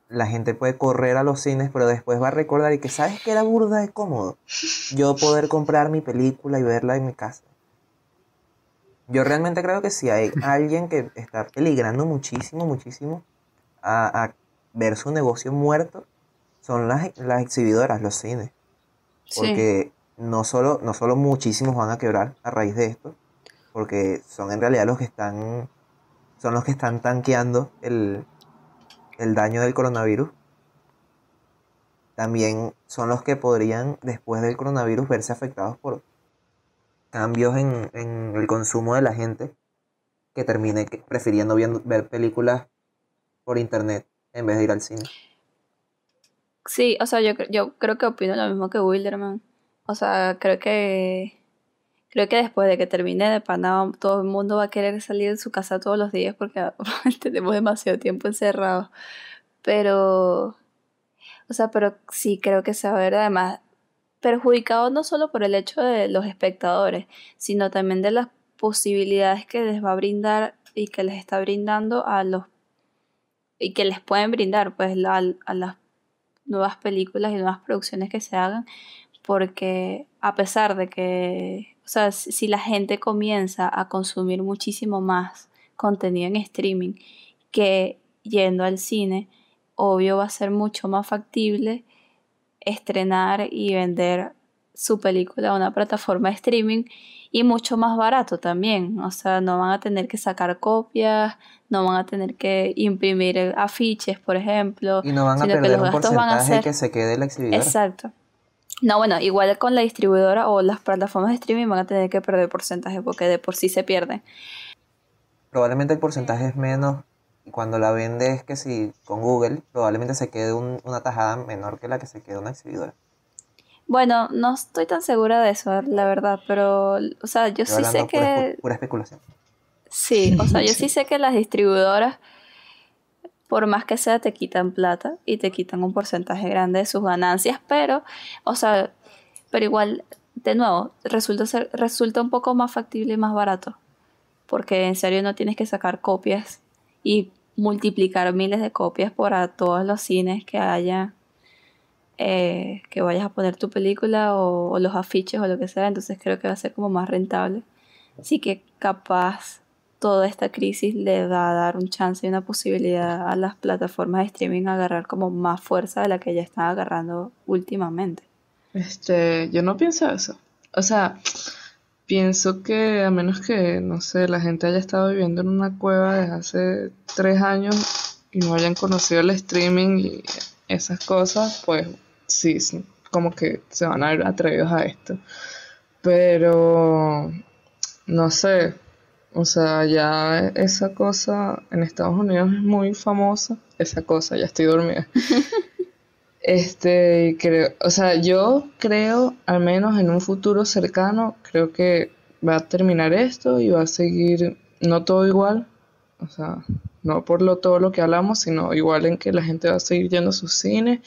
la gente puede correr a los cines, pero después va a recordar y que sabes que era burda de cómodo. Yo poder comprar mi película y verla en mi casa. Yo realmente creo que si hay alguien que está peligrando muchísimo, muchísimo a, ver su negocio muerto, son las, las exhibidoras, los cines. Porque no, solo, no solo muchísimos van a quebrar a raíz de esto, porque son en realidad los que están, son los que están tanqueando el, el daño del coronavirus. También son los que podrían, después del coronavirus, verse afectados por cambios en, el consumo de la gente que termine prefiriendo ver películas por internet en vez de ir al cine. Sí, o sea, yo, yo creo que opino lo mismo que Wilderman. O sea, creo que creo que después de que termine de Panamá, todo el mundo va a querer salir de su casa todos los días porque tenemos demasiado tiempo encerrados. Pero, o sea, pero sí creo que ver además perjudicado no solo por el hecho de los espectadores, sino también de las posibilidades que les va a brindar y que les está brindando a los y que les pueden brindar pues a, las nuevas películas y nuevas producciones que se hagan porque a pesar de que o sea si la gente comienza a consumir muchísimo más contenido en streaming que yendo al cine obvio va a ser mucho más factible estrenar y vender su película a una plataforma de streaming y mucho más barato también. O sea, no van a tener que sacar copias, no van a tener que imprimir afiches, por ejemplo. Y no van a perder un porcentaje que se quede la exhibidora. Exacto. No, bueno, igual con la distribuidora o las plataformas de streaming van a tener que perder porcentaje porque de por sí se pierden. Probablemente el porcentaje es menos cuando la vendes que si con Google, probablemente se quede una tajada menor que la que se quede una exhibidora. Bueno, no estoy tan segura de eso, la verdad, pero, o sea, yo sí sé que... Pura especulación. Sí, o sea, yo sí sé que las distribuidoras, por más que sea, te quitan plata y te quitan un porcentaje grande de sus ganancias, pero, o sea, pero igual, de nuevo, resulta, ser, resulta un poco más factible y más barato, porque en serio no tienes que sacar copias y multiplicar miles de copias por a todos los cines que haya eh, que vayas a poner tu película o, los afiches o lo que sea, entonces creo que va a ser como más rentable. Así que capaz toda esta crisis le va a dar un chance y una posibilidad a las plataformas de streaming a agarrar como más fuerza de la que ya están agarrando últimamente. Este, yo no pienso eso. O sea, pienso que a menos que, no sé, la gente haya estado viviendo en una cueva desde hace tres años y no hayan conocido el streaming y esas cosas, pues sí, como que se van a ver atrevidos a esto. Pero, no sé, o sea, ya esa cosa en Estados Unidos es muy famosa. Esa cosa, ya estoy dormida. este, creo, o sea, yo creo, al menos en un futuro cercano, creo que va a terminar esto y va a seguir, no todo igual, o sea, no por lo, todo lo que hablamos, sino igual en que la gente va a seguir yendo a sus cines,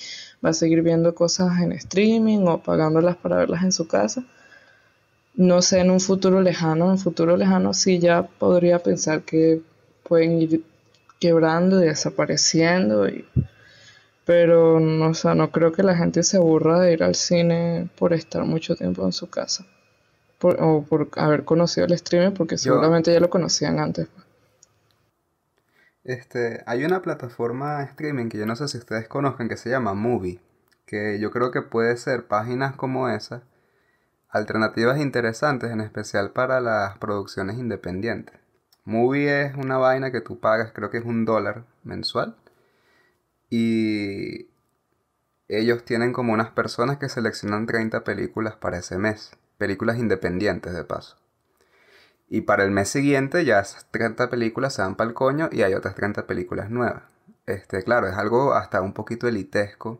va a seguir viendo cosas en streaming o pagándolas para verlas en su casa. No sé, en un futuro lejano, en un futuro lejano sí ya podría pensar que pueden ir quebrando y desapareciendo, y, pero no, o no creo que la gente se aburra de ir al cine por estar mucho tiempo en su casa. o por haber conocido el streaming, porque seguramente ya lo conocían antes. Pues. Este, hay una plataforma streaming que yo no sé si ustedes conozcan que se llama Movie, que yo creo que puede ser páginas como esa, alternativas interesantes, en especial para las producciones independientes. Movie es una vaina que tú pagas, creo que es un dólar mensual, y ellos tienen como unas personas que seleccionan 30 películas para ese mes, películas independientes de paso. Y para el mes siguiente ya esas 30 películas se van para el coño y hay otras 30 películas nuevas. Este, claro, es algo hasta un poquito elitesco.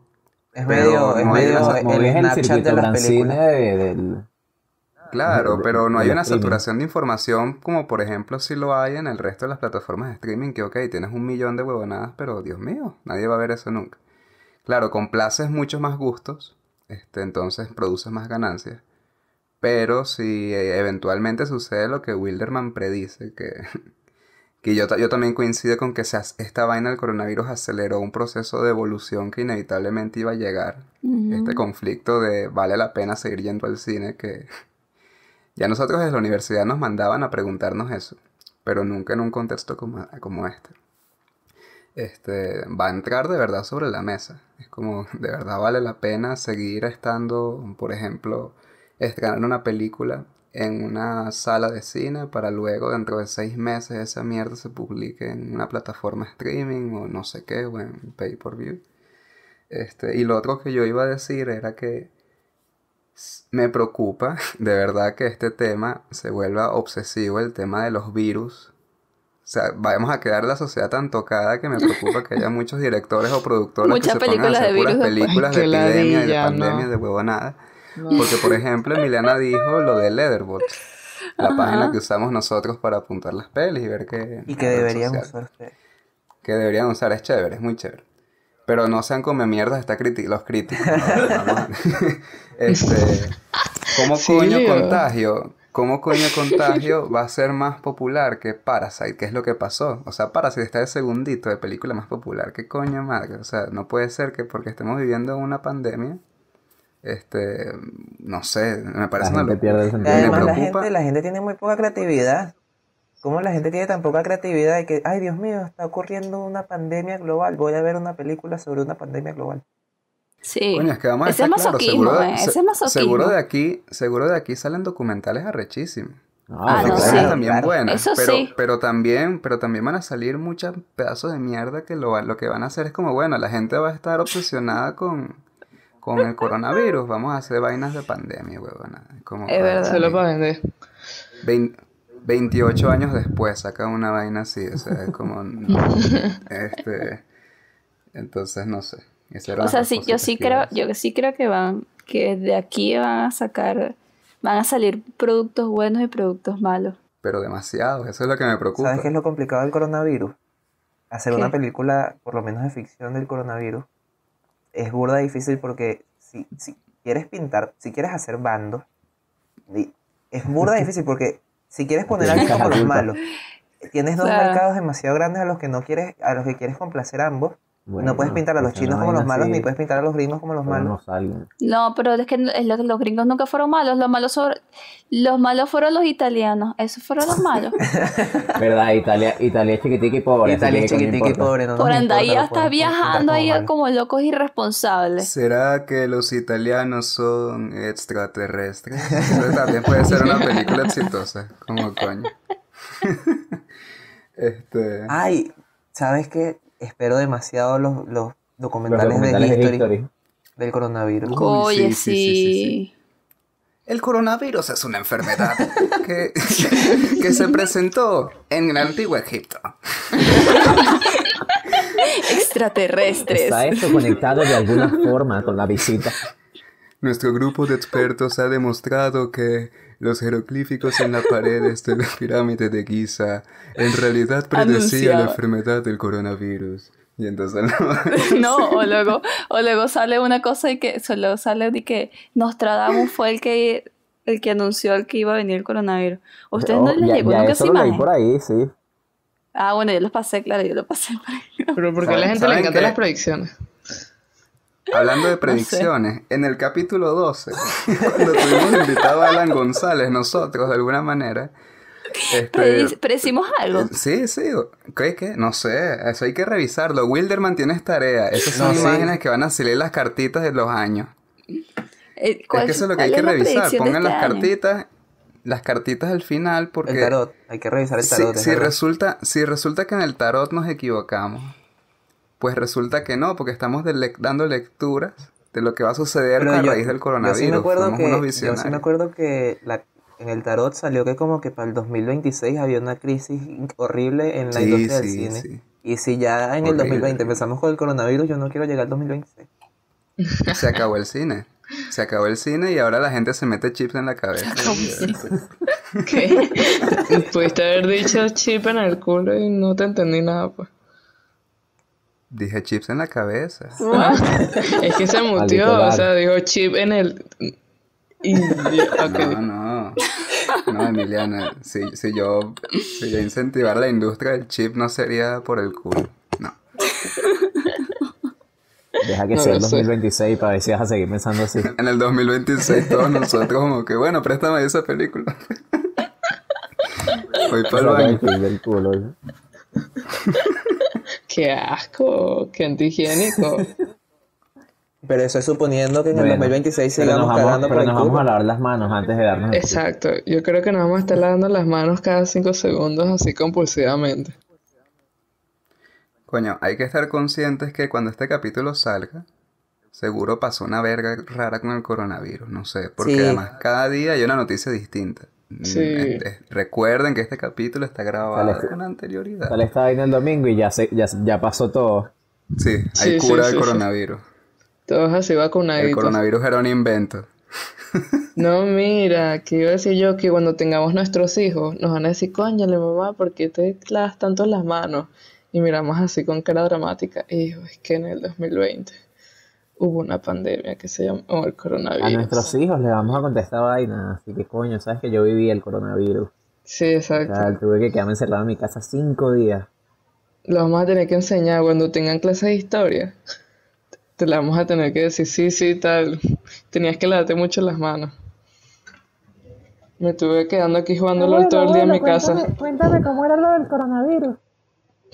Es medio, es medio el, Snapchat de las películas. del, Claro, pero no hay una saturación de información como por ejemplo si lo hay en el resto de las plataformas de streaming, que ok, tienes un millón de huevonadas, pero Dios mío, nadie va a ver eso nunca. Claro, complaces muchos más gustos, este, entonces produces más ganancias. Pero si eh, eventualmente sucede lo que Wilderman predice, que, que yo, yo también coincido con que se esta vaina del coronavirus aceleró un proceso de evolución que inevitablemente iba a llegar. Este conflicto de vale la pena seguir yendo al cine, que ya nosotros desde la universidad nos mandaban a preguntarnos eso, pero nunca en un contexto como, este. Este, va a entrar de verdad sobre la mesa. Es como, de verdad vale la pena seguir estando, por ejemplo, estrenar una película en una sala de cine para luego dentro de seis meses esa mierda se publique en una plataforma streaming o no sé qué, o en pay per view. Este, y lo otro que yo iba a decir era que me preocupa de verdad que este tema se vuelva obsesivo, el tema de los virus. O sea, vamos a quedar la sociedad tan tocada que me preocupa que haya muchos directores o productores Muchas que se pongan a películas hacer de puras virus películas de epidemia, y de pandemia, no. de huevonada. No. Porque, por ejemplo, Emiliana dijo lo de Leatherbot, la Ajá. página que usamos nosotros para apuntar las pelis y ver qué... Y que deberían usar ustedes. que deberían usar. Es chévere, es muy chévere. Pero no sean come mierdas está criti- los críticos. este, ¿Cómo coño contagio? ¿Cómo coño contagio va a ser más popular que Parasite? ¿Qué es lo que pasó? O sea, Parasite está de segundito de película más popular. ¿Qué coño madre? O sea, no puede ser que porque estemos viviendo una pandemia, este, no sé, me parece una gente pierde el. Me gente, la gente tiene muy poca creatividad. ¿Cómo la gente tiene tan poca creatividad de que, ay Dios mío, está ocurriendo una pandemia global, voy a ver una película sobre una pandemia global? Sí. Coño, es que vamos a Ese es seguro, eh, se- ese es masoquismo. seguro de aquí, seguro de aquí salen documentales arrechísimos. No, Ah, no, sí. también Claro. buenas, Eso pero, sí. pero también, pero también van a salir muchos pedazos de mierda que lo, lo que van a hacer es como, bueno, la gente va a estar obsesionada con, con el coronavirus, vamos a hacer vainas de pandemia, huevona. Como Es verdad. Solo para vender. Vein- 28 años después saca una vaina así, o sea, es como, este, entonces no sé. O sea, sí, yo sí creo, yo sí creo que van, que de aquí van a sacar, van a salir productos buenos y productos malos. Pero demasiado, eso es lo que me preocupa. ¿Sabes qué es lo complicado del coronavirus? Hacer una ¿Qué? película, por lo menos de ficción del coronavirus, es burda difícil porque si, si quieres pintar, si quieres hacer bandos, es burda difícil porque si quieres poner a alguien como los malos, tienes dos Claro. mercados demasiado grandes a los que no quieres, a los que quieres complacer a ambos. Bueno, no puedes pintar a los chinos como los malos, así, ni puedes pintar a los gringos como los pero malos. no pero es que los gringos nunca fueron malos, los malos los malos fueron los italianos, esos fueron los malos. ¿Verdad? Italia, Italia es chiquitica y pobre. Italia que es ¿qué coño chiquitica y pobre, no Por andar ahí hasta viajando ahí como locos irresponsables. ¿Será que los italianos son extraterrestres? Eso también puede ser una película exitosa, como coño. este, Ay, ¿sabes qué? Espero demasiado los, los Los documentales, de de History, History. del coronavirus. Uy, Oye, sí, sí. sí, sí, sí, sí. el coronavirus es una enfermedad que, que se presentó en el antiguo Egipto. Extraterrestres. Está esto conectado de alguna forma con la visita. Nuestro grupo de expertos ha demostrado que los jeroglíficos en las paredes de la pirámide de Giza en realidad predecían la enfermedad del coronavirus. Y entonces no. No, o luego, o luego sale una cosa y que solo sale de que Nostradamus fue el que el que anunció el que iba a venir el coronavirus. ¿A ¿Ustedes no Oh, les ya- llegó nunca esa imagen? por ahí, sí. Ah, bueno, yo los pasé, claro, yo lo pasé por ahí. Pero porque a la ¿Saben- gente le encantan las predicciones. Hablando de predicciones, en el capítulo 12, cuando tuvimos invitado a Alan González, nosotros de alguna manera. este, Predi- Predecimos algo. Sí, sí, ¿qué, qué? No sé, eso hay que revisarlo. Wilderman tienes tarea. Esas son No, sí. imágenes que van a salir las cartitas de los años. Eh, Es ¿cuál- que eso es lo que hay cuál que revisar. Pongan este las año? cartitas, las cartitas al final, porque El tarot, hay que revisar el si, tarot. si verdad. resulta, si resulta que en el tarot nos equivocamos, pues resulta que no, porque estamos de lec- dando lecturas de lo que va a suceder Pero a yo- raíz del coronavirus. Yo sí me acuerdo Fuimos que, unos yo sí me acuerdo que la- en el tarot salió que como que para el 2026 había una crisis horrible en la Sí, industria del sí, cine. sí. Y si ya en el Horrible. 2020 empezamos con el coronavirus, yo no quiero llegar al 2026. Se acabó el cine. Se acabó el cine y ahora la gente se mete chips en la cabeza. ¿Qué? Pudiste haber dicho chip en el culo y no te entendí nada, pues. Dije chips en la cabeza. Es que se mutió, o sea, dijo chip en el... y-. No, no. No, Emiliana, si, si yo si yo incentivar la industria del chip no sería por el culo. No. Deja que No sea el sé. 2026 para ver si vas a seguir pensando así. En el 2026 todos nosotros como que, bueno, préstame esa película. Voy para el baño. culo. ¿no? Qué asco, qué antihigiénico. Pero eso es suponiendo que en el Bueno, 2026 pero nos sigamos vamos, cagando por pero el nos vamos a lavar las manos antes de darnos el. Exacto, yo creo que nos vamos a estar lavando las manos cada cinco segundos así compulsivamente. Coño, hay que estar conscientes que cuando este capítulo salga, seguro pasó una verga rara con el coronavirus, no sé, porque Sí. además cada día hay una noticia distinta. Sí. es- es- recuerden que este capítulo está grabado Sale- con anterioridad. Sale esta vaina el domingo y ya, se, ya, ya pasó todo. Sí, hay sí, cura sí, del sí. coronavirus. Todos así El vacunaditos. coronavirus era un invento. No, mira, que iba a decir yo que cuando tengamos nuestros hijos nos van a decir, coño, mamá, ¿por qué te lavas tanto las manos? Y miramos así con cara dramática, hijo, es que en el 2020 hubo una pandemia que se llamó el A coronavirus. nuestros hijos les vamos a contestar vaina. Así que coño, sabes que yo viví el coronavirus. Sí, O exacto. sea, tuve que quedarme encerrado en mi casa cinco días. Lo vamos a tener que enseñar cuando tengan clases de historia. Te la vamos a tener que decir, sí, sí, tal. Tenías que lavarte mucho las manos. Me estuve quedando aquí jugando LOL todo el día en mi casa. Cuéntame cómo era lo del coronavirus.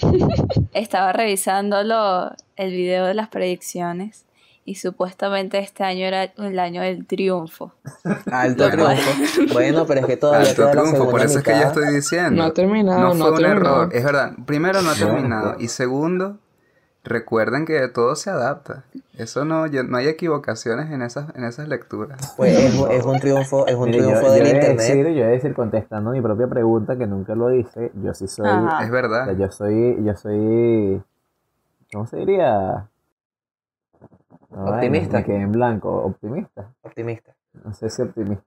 Estaba revisando lo- el video de las predicciones y supuestamente este año era el año del triunfo. Alto triunfo. Bueno, pero es que todavía Alto triunfo, por eso es que yo estoy diciendo. No ha terminado, No no fue ha un terminado. error. Es verdad, primero no ha terminado. Y segundo, recuerden que todo se adapta. Eso no, ya- no hay equivocaciones en esas, en esas lecturas. Pues es, es un triunfo, es un Mire, yo, triunfo yo del de internet. decir, yo he de decir, contestando mi propia pregunta, que nunca lo hice, yo sí soy, Ajá. Es o verdad. sea, yo soy, yo soy, ¿cómo se diría? Optimista. Me quedé en blanco, optimista. Optimista. No sé si optimista.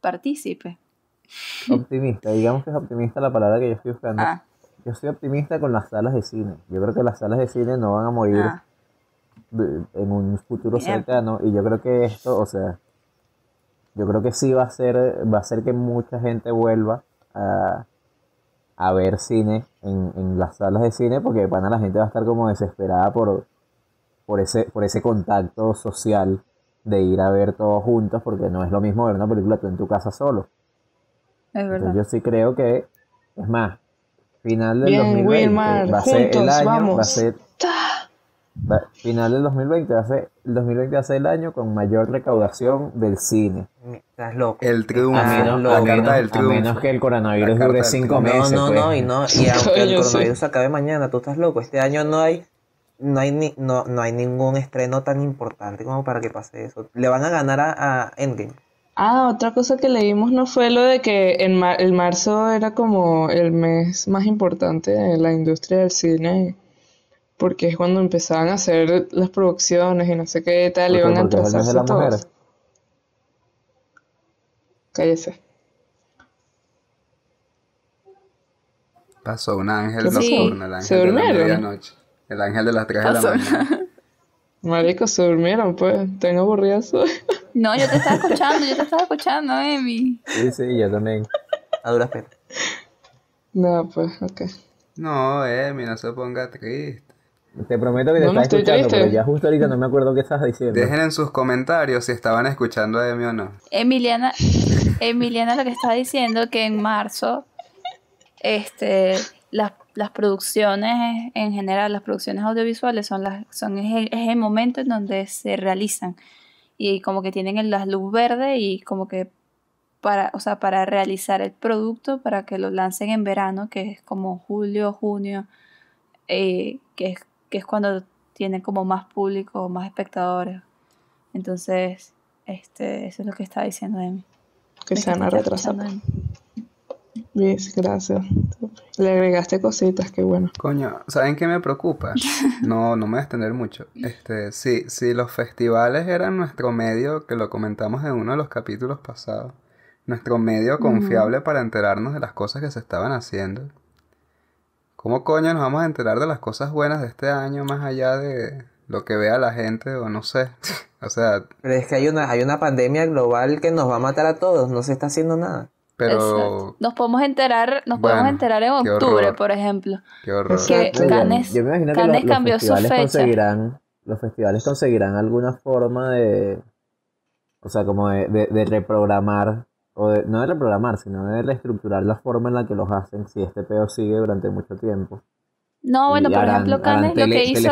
Partícipe. Optimista, digamos que es optimista la palabra que yo estoy buscando. Ah, Yo soy optimista con las salas de cine. Yo creo que las salas de cine no van a morir ah. en un futuro Bien. cercano y yo creo que esto, o sea, yo creo que sí va a ser, va a ser que mucha gente vuelva a, a ver cine en, en las salas de cine porque de pana la gente va a estar como desesperada por, por ese, por ese contacto social de ir a ver todos juntos porque no es lo mismo ver una película tú en tu casa solo. Es verdad. Entonces yo sí creo que, es más, final del Bien, 2020 Wilmar, va a ser el juntos, año, va a vamos. ser va- final del 2020 va a ser el 2020 va a ser el año con mayor recaudación del cine. Estás loco. El triunfo. A menos, lo- la a carta menos- del a triunfo. menos que el coronavirus dure cinco triunfo. No, meses. no, pues. no, y no, y aunque el coronavirus acabe mañana, tú estás loco. Este año no hay, no hay ni, no, no hay ningún estreno tan importante como para que pase eso. Le van a ganar a, a Endgame. Ah, otra cosa que leímos no fue lo de que en mar- el marzo era como el mes más importante en la industria del cine, porque es cuando empezaban a hacer las producciones y no sé qué tal, iban a de atrasarse mujer. todos. Cállese. Pasó un ángel ¿Qué pasó? nocturno, el ángel ¿Se de la medianoche. El ángel de las 3 de la mañana. Marico, se durmieron, pues. Tengo aburrida soy. No, yo te estaba escuchando, yo te estaba escuchando, Emi. Sí, sí, yo también. A duras penas. No, pues, ok. No, Emi, no se ponga triste. Te prometo que te No, estoy escuchando, triste. pero ya justo ahorita no me acuerdo qué estabas diciendo. Dejen en sus comentarios si estaban escuchando a Emi o no. Emiliana, Emiliana lo que estaba diciendo que en marzo este las, las producciones en general, las producciones audiovisuales son las son es el, es el momento en donde se realizan y como que tienen la luz verde y como que para, o sea, para realizar el producto para que lo lancen en verano, que es como julio, junio, eh, que es que es cuando tienen como más público, más espectadores. Entonces, este, eso es lo que estaba diciendo Emi. Que se van a retrasar. Luis, gracias. Le agregaste cositas, qué bueno. Coño, ¿saben qué me preocupa? No, no me voy a extender mucho. Este, sí, si los festivales eran nuestro medio, que lo comentamos en uno de los capítulos pasados, nuestro medio confiable para enterarnos de las cosas que se estaban haciendo. ¿Cómo coño nos vamos a enterar de las cosas buenas de este año más allá de lo que vea la gente o no sé? o sea, Pero es que hay una, hay una pandemia global que nos va a matar a todos, no se está haciendo nada. Pero Exacto. Nos podemos enterar, nos Bueno, podemos enterar en octubre, por ejemplo. qué horror. Que. Cannes, yo me imagino que los, cambió festivales fecha. conseguirán los festivales conseguirán alguna forma de o sea como de, de- de reprogramar o de- no de reprogramar sino de reestructurar la forma en la que los hacen si este peo sigue durante mucho tiempo No, bueno, Y por harán- ejemplo, Cannes lo que hizo...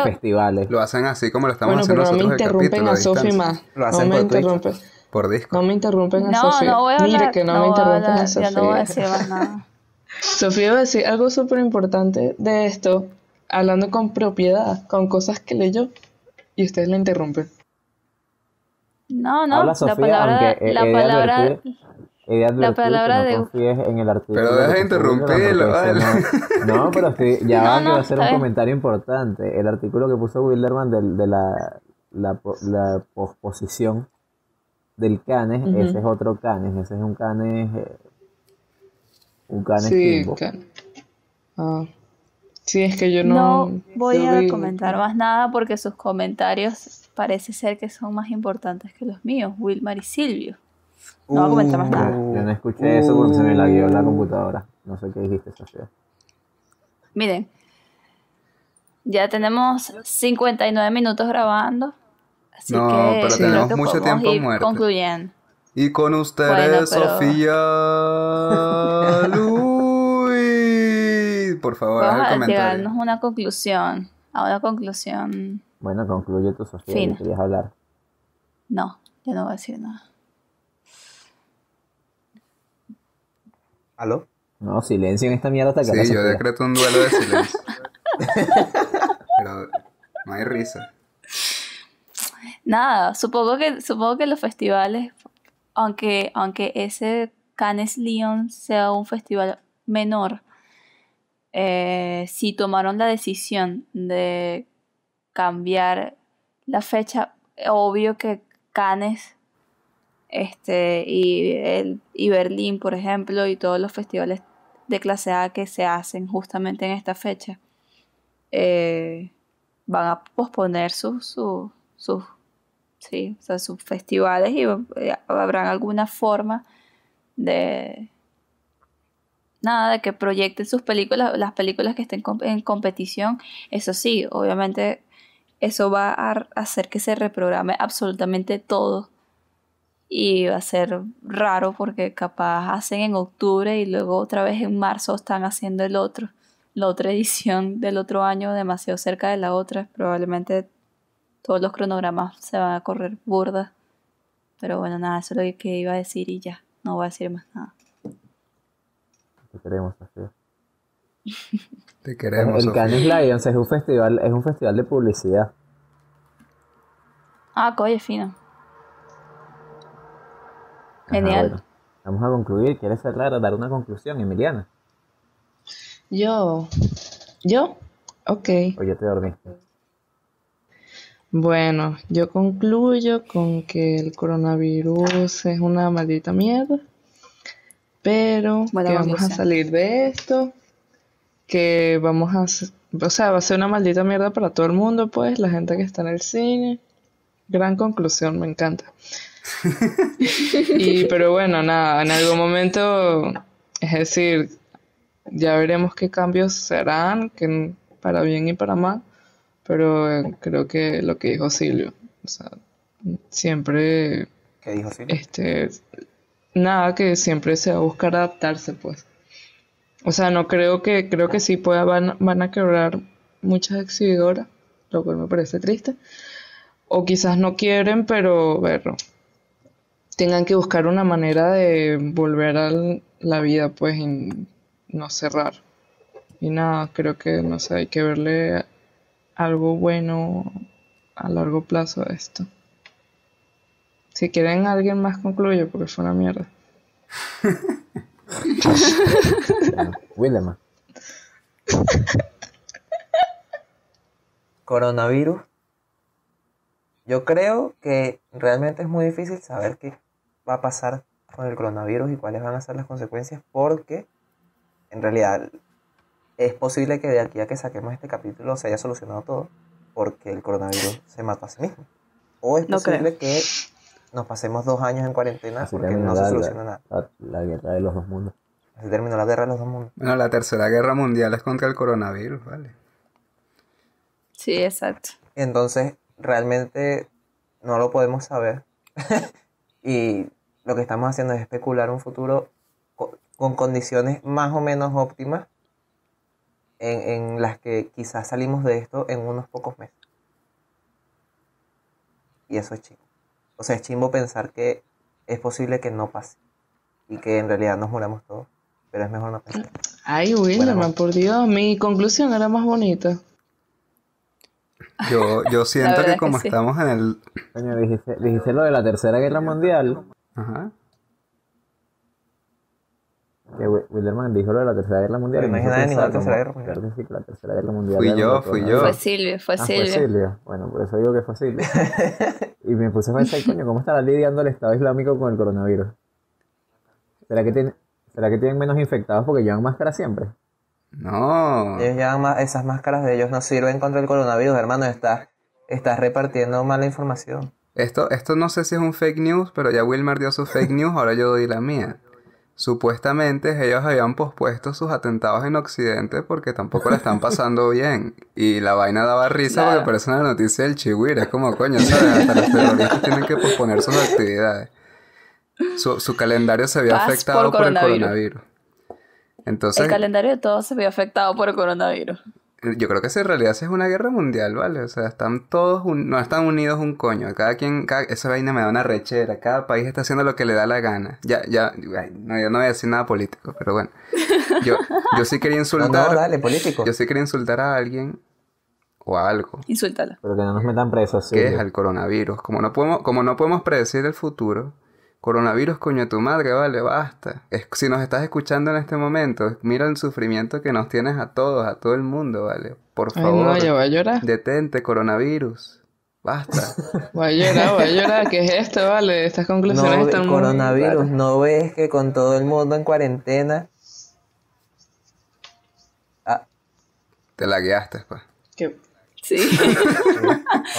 Lo hacen así como lo estamos Bueno, haciendo pero no me nosotros el interrumpen capítulo a Sofi distancia. más. Lo No hacen me por Twitch. interrumpen. Por disco. No me interrumpen a No, Sofía. no voy a hablar, Mire que no, me voy a interrumpen a Sofía. ya no voy a decir más nada. Sofía iba a decir algo súper importante de esto, hablando con propiedad, con cosas que leyó, y ustedes la interrumpen. No, no, habla la Sofía palabra, aunque la de palabra, he de advertir palabra de- no confíes en el artículo Pero deja de interrumpirlo, vale. no, no, pero sí, ya No, va que no, va a ser un comentario importante el artículo que puso Wilderman del- de, la la, la posposición del Canes, ese es otro Canes, ese es un Canes, eh, un Canes Sí, Kimbo. ca- ah. sí, es que yo no no... voy yo a vi- comentar más nada porque sus comentarios parece ser que son más importantes que los míos, Wilmar y Silvio. No voy a comentar más nada. Yo no escuché eso porque se me la guió la computadora. No sé qué dijiste, Sofía. Miren, ya tenemos 59 minutos grabando, así No, que pero tenemos que mucho tiempo ir muerto. concluyendo. Y con ustedes, Bueno, pero- Sofía Luis. Por favor, haz el comentario. llegarnos una conclusión, a una conclusión. Bueno, concluye tu Sofía, Fina. que querías hablar. No, yo no voy a decir nada. ¿Aló? No, silencio en esta mierda hasta que Sí, yo decreto un duelo de silencio. Pero no hay risa. Nada, supongo que, supongo que los festivales, aunque, aunque ese Cannes Lyon sea un festival menor, eh, si tomaron la decisión de cambiar la fecha, obvio que Cannes este, y, el, y Berlín, por ejemplo, y todos los festivales de clase A que se hacen justamente en esta fecha, eh, van a posponer sus sus sus sí, o sea, sus festivales y eh, habrá alguna forma de nada de que proyecten sus películas, las películas que estén en competición. Eso sí, obviamente eso va a hacer que se reprograme absolutamente todo y va a ser raro porque capaz hacen en octubre y luego otra vez en marzo están haciendo el otro, la otra edición del otro año demasiado cerca de la otra. Probablemente todos los cronogramas se van a correr burda. Pero bueno, nada, eso es lo que iba a decir y ya, no voy a decir más nada. Te queremos, Sofía. Te queremos, el. Cannes Lions es un festival, es un festival de publicidad. Ah, coye, fino. Ajá, Genial. bueno. Vamos a concluir. ¿Quieres cerrar, dar una conclusión, Emiliana? Yo, yo, ok. O ya te dormiste. Bueno, yo concluyo con que el coronavirus es una maldita mierda, pero que vamos a salir de esto, que vamos a, o sea, va a ser una maldita mierda para todo el mundo, pues, la gente que está en el cine. Gran conclusión, me encanta. Y, pero bueno, nada, en algún momento, es decir, ya veremos qué cambios serán, que para bien y para mal, pero eh, creo que lo que dijo Silvio, o sea, siempre, ¿Qué dijo Silvio? este, nada, que siempre se va a buscar adaptarse, pues. O sea, no creo que, creo que sí pueda, van, van a quebrar muchas exhibidoras, lo cual me parece triste. O quizás no quieren, pero verlo. Tengan que buscar una manera de volver a la vida, pues, y no cerrar. Y nada, creo que, no sé, hay que verle algo bueno a largo plazo a esto. Si quieren alguien más concluye, porque fue una mierda. Wilderman. Coronavirus. Yo creo que realmente es muy difícil saber qué va a pasar con el coronavirus y cuáles van a ser las consecuencias porque en realidad es posible que de aquí a que saquemos este capítulo se haya solucionado todo porque el coronavirus se mató a sí mismo. O es No posible que nos pasemos dos años en cuarentena Así porque no se la- soluciona nada. La, la guerra de los dos mundos. Así terminó la guerra de los dos mundos. Bueno, la tercera guerra mundial es contra el coronavirus, ¿vale? Sí, exacto. Entonces, realmente no lo podemos saber. y lo que estamos haciendo es especular un futuro co- con condiciones más o menos óptimas en, en las que quizás salimos de esto en unos pocos meses. Y eso es chimbo. O sea, es chimbo pensar que es posible que no pase y que en realidad nos muramos todos. Pero es mejor no pensar. Ay, Wilderman, Bueno. por Dios, mi conclusión era más bonita. Yo, yo siento que es que como sí. estamos en el... Coño, dijiste, dijiste lo de la tercera guerra mundial. Ajá. Que Wi- Wilderman dijo lo de la tercera guerra mundial. Pero no dije nada de ninguna tercera guerra mundial. claro que sí, que la tercera guerra mundial. Fui yo, fui yo. Fue Silvia, fue Ah, fue Silvia. Silvia. Bueno, por eso digo que fue Silvia. y me puse a pensar, coño, ¿cómo estará lidiando el Estado Islámico con el coronavirus? ¿Será que, tiene, ¿Será que tienen menos infectados porque llevan máscara siempre? No. Ellos llevan ma- esas máscaras de ellos no sirven contra el coronavirus, hermano. Estás, estás repartiendo mala información. Esto, esto no sé si es un fake news, pero ya Wilmar dio su fake news, ahora yo doy la mía. Supuestamente ellos habían pospuesto sus atentados en Occidente porque tampoco la están pasando bien. Y la vaina daba risa Claro. porque parece una noticia del chihuahua. Es como, coño, ¿sabes? Hasta los terroristas tienen que posponer sus actividades. Su, su calendario se había Paz afectado por por, el coronavirus. coronavirus. Entonces, El calendario de todos se vio afectado por el coronavirus. Yo creo que si en realidad sí es una guerra mundial, ¿vale? O sea, están todos, un- no están unidos un coño. Cada quien, cada- esa vaina me da una rechera. Cada país está haciendo lo que le da la gana. Ya, ya, ay, no, yo no voy a decir nada político, pero bueno. Yo, yo sí quería No, insultar, no, dale, político. yo sí quería insultar a alguien o a algo. Insúltala. Pero que no nos metan presos, que es al coronavirus. Como no podemos, como no podemos predecir el futuro, coronavirus, coño de tu madre, vale, basta. Es- si nos estás escuchando en este momento, mira el sufrimiento que nos tienes a todos, a todo el mundo, vale. Por Ay, favor, no, yo voy a llorar. detente, coronavirus. Basta. Voy a llorar, voy a llorar. ¿Qué es esto, vale? Estas conclusiones No, están muy coronavirus. ¿no ves que con todo el mundo en cuarentena? Ah, Te la guiaste, pues. Sí.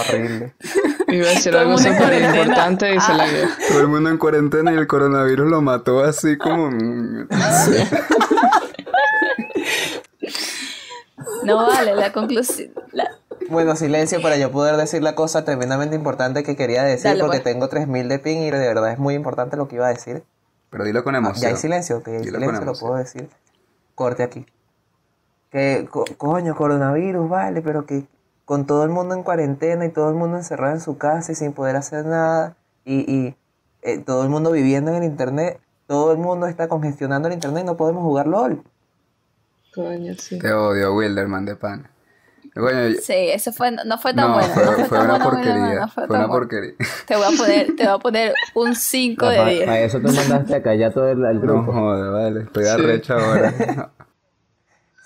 horrible. Iba a decir Todo el algo mundo en súper cuarentena. importante y se la guió. Todo el mundo en cuarentena y el coronavirus lo mató así como... No vale, la conclusión. la- Bueno, silencio para yo poder decir la cosa tremendamente importante que quería decir Dale, porque pues. tengo 3000 de ping y de verdad es muy importante lo que iba a decir. Pero dilo con Ah, emoción. ya hay silencio, que ya hay Dilo silencio, lo puedo decir. Corte aquí. Que, co- coño, coronavirus, vale, pero que con todo el mundo en cuarentena y todo el mundo encerrado en su casa y sin poder hacer nada y, y, eh, todo el mundo viviendo en el internet, todo el mundo está congestionando el internet y no podemos jugar LOL. Coño, sí. Te odio, Wilderman de pan. Yo- Sí, eso fue, no fue tan no, bueno. fue, no fue, fue una bueno, porquería. No fue tan una bueno. porquería. Te voy a poner, te voy a poner un 5 de Para 10. eso tú mandaste acá ya todo el, el No grupo. joder, vale. Estoy arrecho ahora.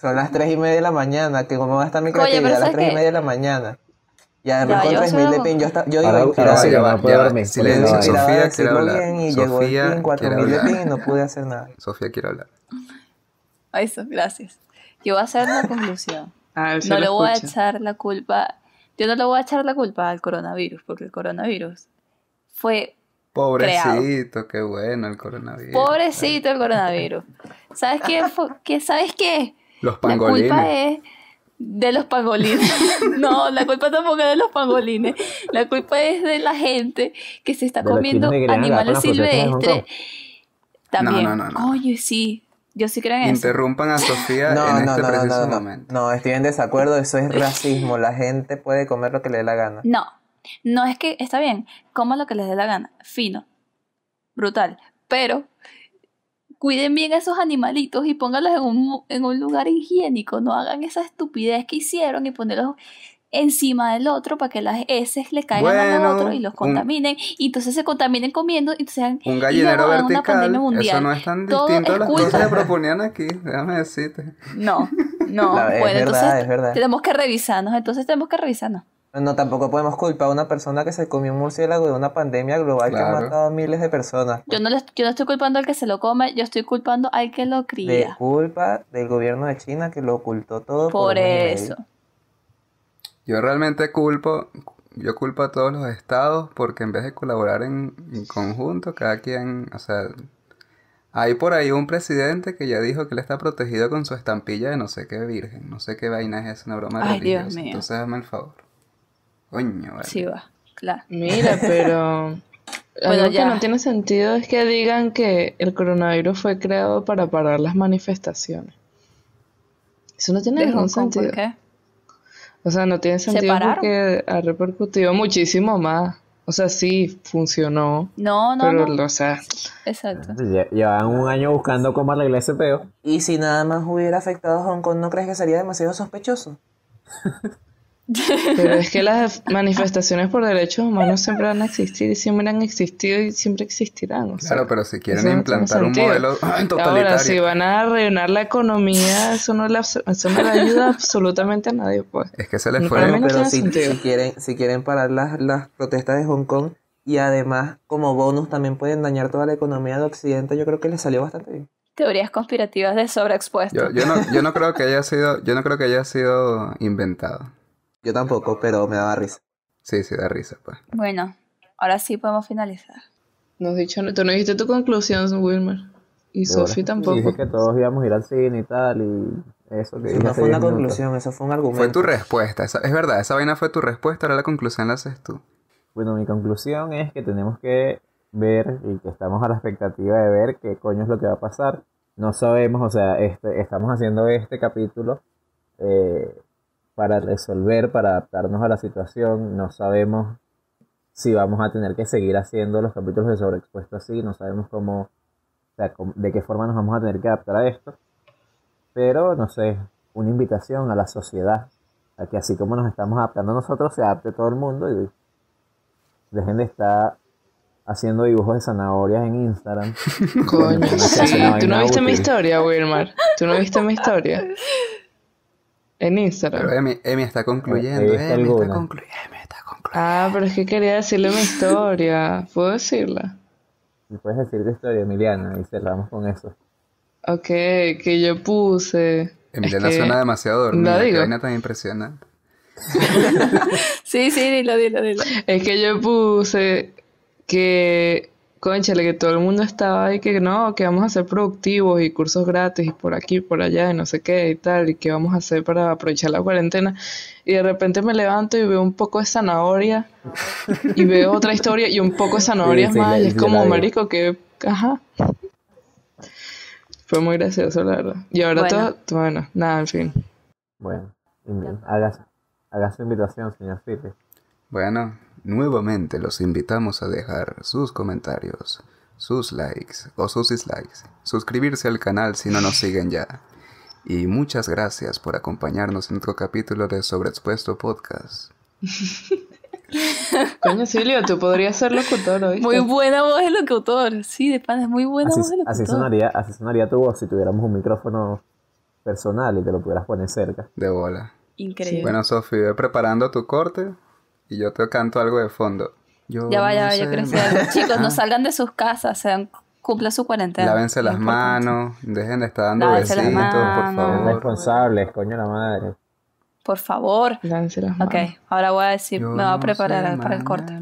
Son las 3 y media de la mañana, que cómo va a estar mi Oye, creatividad a las ¿sabes 3 y media de la mañana. Y además Ya, con yo 3000 de ping, yo, esta- yo ahora sí, ya va, ya va. Silencio, Sofía quiere hablar. bien y llegó el Sofía ping, 4000 quiere de hablar. ping y no pude hacer nada. Sofía quiere hablar. Eso, gracias. Yo voy a hacer una conclusión. Ah, No le voy a echar la culpa. Yo no le voy a echar la culpa al coronavirus, porque el coronavirus fue Pobrecito, qué bueno el coronavirus. pobrecito el coronavirus. ¿Sabes qué? ¿Qué- ¿Sabes qué? Los La culpa pangolines. es de los pangolines. no, la culpa tampoco es de los pangolines. La culpa es de la gente que se está De comiendo animales silvestres. También. No, no, no, no. Oye, sí. Yo sí creo en eso. Interrumpan a Sofía No, en no, este no, no, preciso no, no, momento. no, estoy en desacuerdo, eso es racismo, la gente puede comer lo que le dé la gana. No, no es que está bien, coman lo que les dé la gana, fino, brutal, pero cuiden bien a esos animalitos y pónganlos en un, en un lugar higiénico, no hagan esa estupidez que hicieron y ponerlos encima del otro para que las heces le caigan Bueno, al otro y los un- contaminen y entonces se contaminen comiendo y entonces Un y gallinero una vertical. pandemia Eso mundial. no es tan Todo distinto a las culpa- cosas que proponían aquí. Déjame decirte. No, no, La- es bueno, verdad, entonces es verdad. tenemos que revisarnos, entonces tenemos que revisarnos. No, tampoco podemos culpar a una persona que se comió un murciélago de una pandemia global que ha matado a miles de personas. Yo no, le- yo no estoy culpando al que se lo come, yo estoy culpando al que lo De cría. culpa del gobierno de China que lo ocultó todo. Por, Por eso. Yo realmente culpo, yo culpo a todos los estados porque en vez de colaborar en, en conjunto, cada quien, o sea, hay por ahí un presidente que ya dijo que él está protegido con su estampilla de no sé qué virgen, no sé qué vaina es esa, una broma Ay, Dios mío. Entonces hazme el favor. Coño, vale. Sí va, claro. Mira, pero Bueno, algo ya. que no tiene sentido es que digan que el coronavirus fue creado para parar las manifestaciones. Eso no tiene ningún Kong, ¿por sentido. qué? O sea, no tiene sentido porque ha repercutido muchísimo más. O sea, sí, funcionó. No, no, pero, no. o sea, Exacto. Lle- Llevan un año buscando cómo arreglar ese peo. Y si nada más hubiera afectado a Hong Kong, ¿no crees que sería demasiado sospechoso? pero es que las manifestaciones por derechos humanos siempre van a existir y siempre han existido y siempre existirán. o sea, Claro, pero si quieren no implantar un modelo totalitario. Ahora, si van a rellenar la economía, eso no eso no le ayuda absolutamente a nadie, pues. Es que se les No, fue. no pero si, si quieren, si quieren parar las, las protestas de Hong Kong y además como bonus también pueden dañar toda la economía de Occidente, yo creo que les salió bastante bien. Teorías conspirativas de sobreexpuesto. Yo, yo no, yo no creo que haya sido, yo no creo que haya sido inventado. Yo tampoco, pero me daba risa. Sí, sí, da risa, pues. Bueno, ahora sí podemos finalizar. No has dicho, tú no dijiste tu conclusión, Wilmer. Y Sofi Y tampoco. Dije que todos íbamos a ir al cine y tal, y eso que Eso no fue una 10 minutos. conclusión, eso fue un argumento. Fue tu respuesta. esa- es verdad, esa vaina fue tu respuesta, ahora la conclusión la haces tú. Bueno, mi conclusión es que tenemos que ver y que estamos a la expectativa de ver qué coño es lo que va a pasar. No sabemos, o sea, este, estamos haciendo este capítulo eh, para resolver, para adaptarnos a la situación. No sabemos si vamos a tener que seguir haciendo los capítulos de sobreexpuesto así. No sabemos cómo, o sea, cómo- de qué forma nos vamos a tener que adaptar a esto. Pero, no sé, una invitación a la sociedad a que así como nos estamos adaptando nosotros, se adapte todo el mundo y dejen de estar haciendo dibujos de zanahorias en Instagram. Coño, sí. ¿Tú no viste mi útil. historia, Wilmer? ¿Tú no viste mi historia? En Instagram. Pero Emi, Emi está concluyendo. Eh, concluyendo. Emi está concluyendo. Ah, pero es que quería decirle mi historia. ¿Puedo decirla? ¿Me puedes decir tu historia, Emiliana? Y cerramos con eso. Ok, que yo puse. Emiliana es que- suena demasiado dormida. ¿La Qué digo? vaina tan impresionante. Sí, sí, dilo, dilo, dilo. Es que yo puse que, conchale, que todo el mundo estaba ahí, que no, que vamos a ser productivos y cursos gratis y por aquí, por allá y no sé qué y tal, y qué vamos a hacer para aprovechar la cuarentena. Y de repente me levanto y veo un poco de zanahoria y veo otra historia y un poco de zanahorias Sí, sí, más y es como, marico, que, ajá. Fue muy gracioso, la verdad. Y ahora Bueno. todo, bueno, nada, en fin. Bueno, haga su invitación, señor Filipe. Bueno, nuevamente los invitamos a dejar sus comentarios, sus likes o sus dislikes, suscribirse al canal si no nos siguen ya. Y muchas gracias por acompañarnos en otro capítulo de Sobreexpuesto Podcast. Coño, Silvio, tú podrías ser locutor hoy. Muy buena voz de locutor. Sí, de pana, es muy buena Así, voz de locutor. así, sonaría, así sonaría tu voz si tuviéramos un micrófono personal y te lo pudieras poner cerca. De bola. Increíble. Bueno, Sofi, ve preparando tu corte y yo te canto algo de fondo. Yo ya va, ya no va, yo más. algo. Chicos, no salgan de sus casas, sean, cumplan su cuarentena. Lávense las manos, dejen de estar dando Lávense las besitos, por manos. Sean favor. responsables, coño la madre. Por favor. Lance las Ok, manos. ahora voy a decir, Yo me voy a no preparar sé para el corte.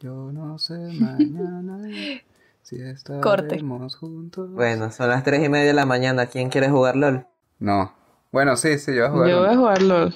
Yo no sé mañana si Corte. estaremos juntos. Bueno, son las 3 y media de la mañana. ¿Quién quiere jugar LOL? No. Bueno, sí, sí, yo voy a jugar. Yo voy a jugar LOL.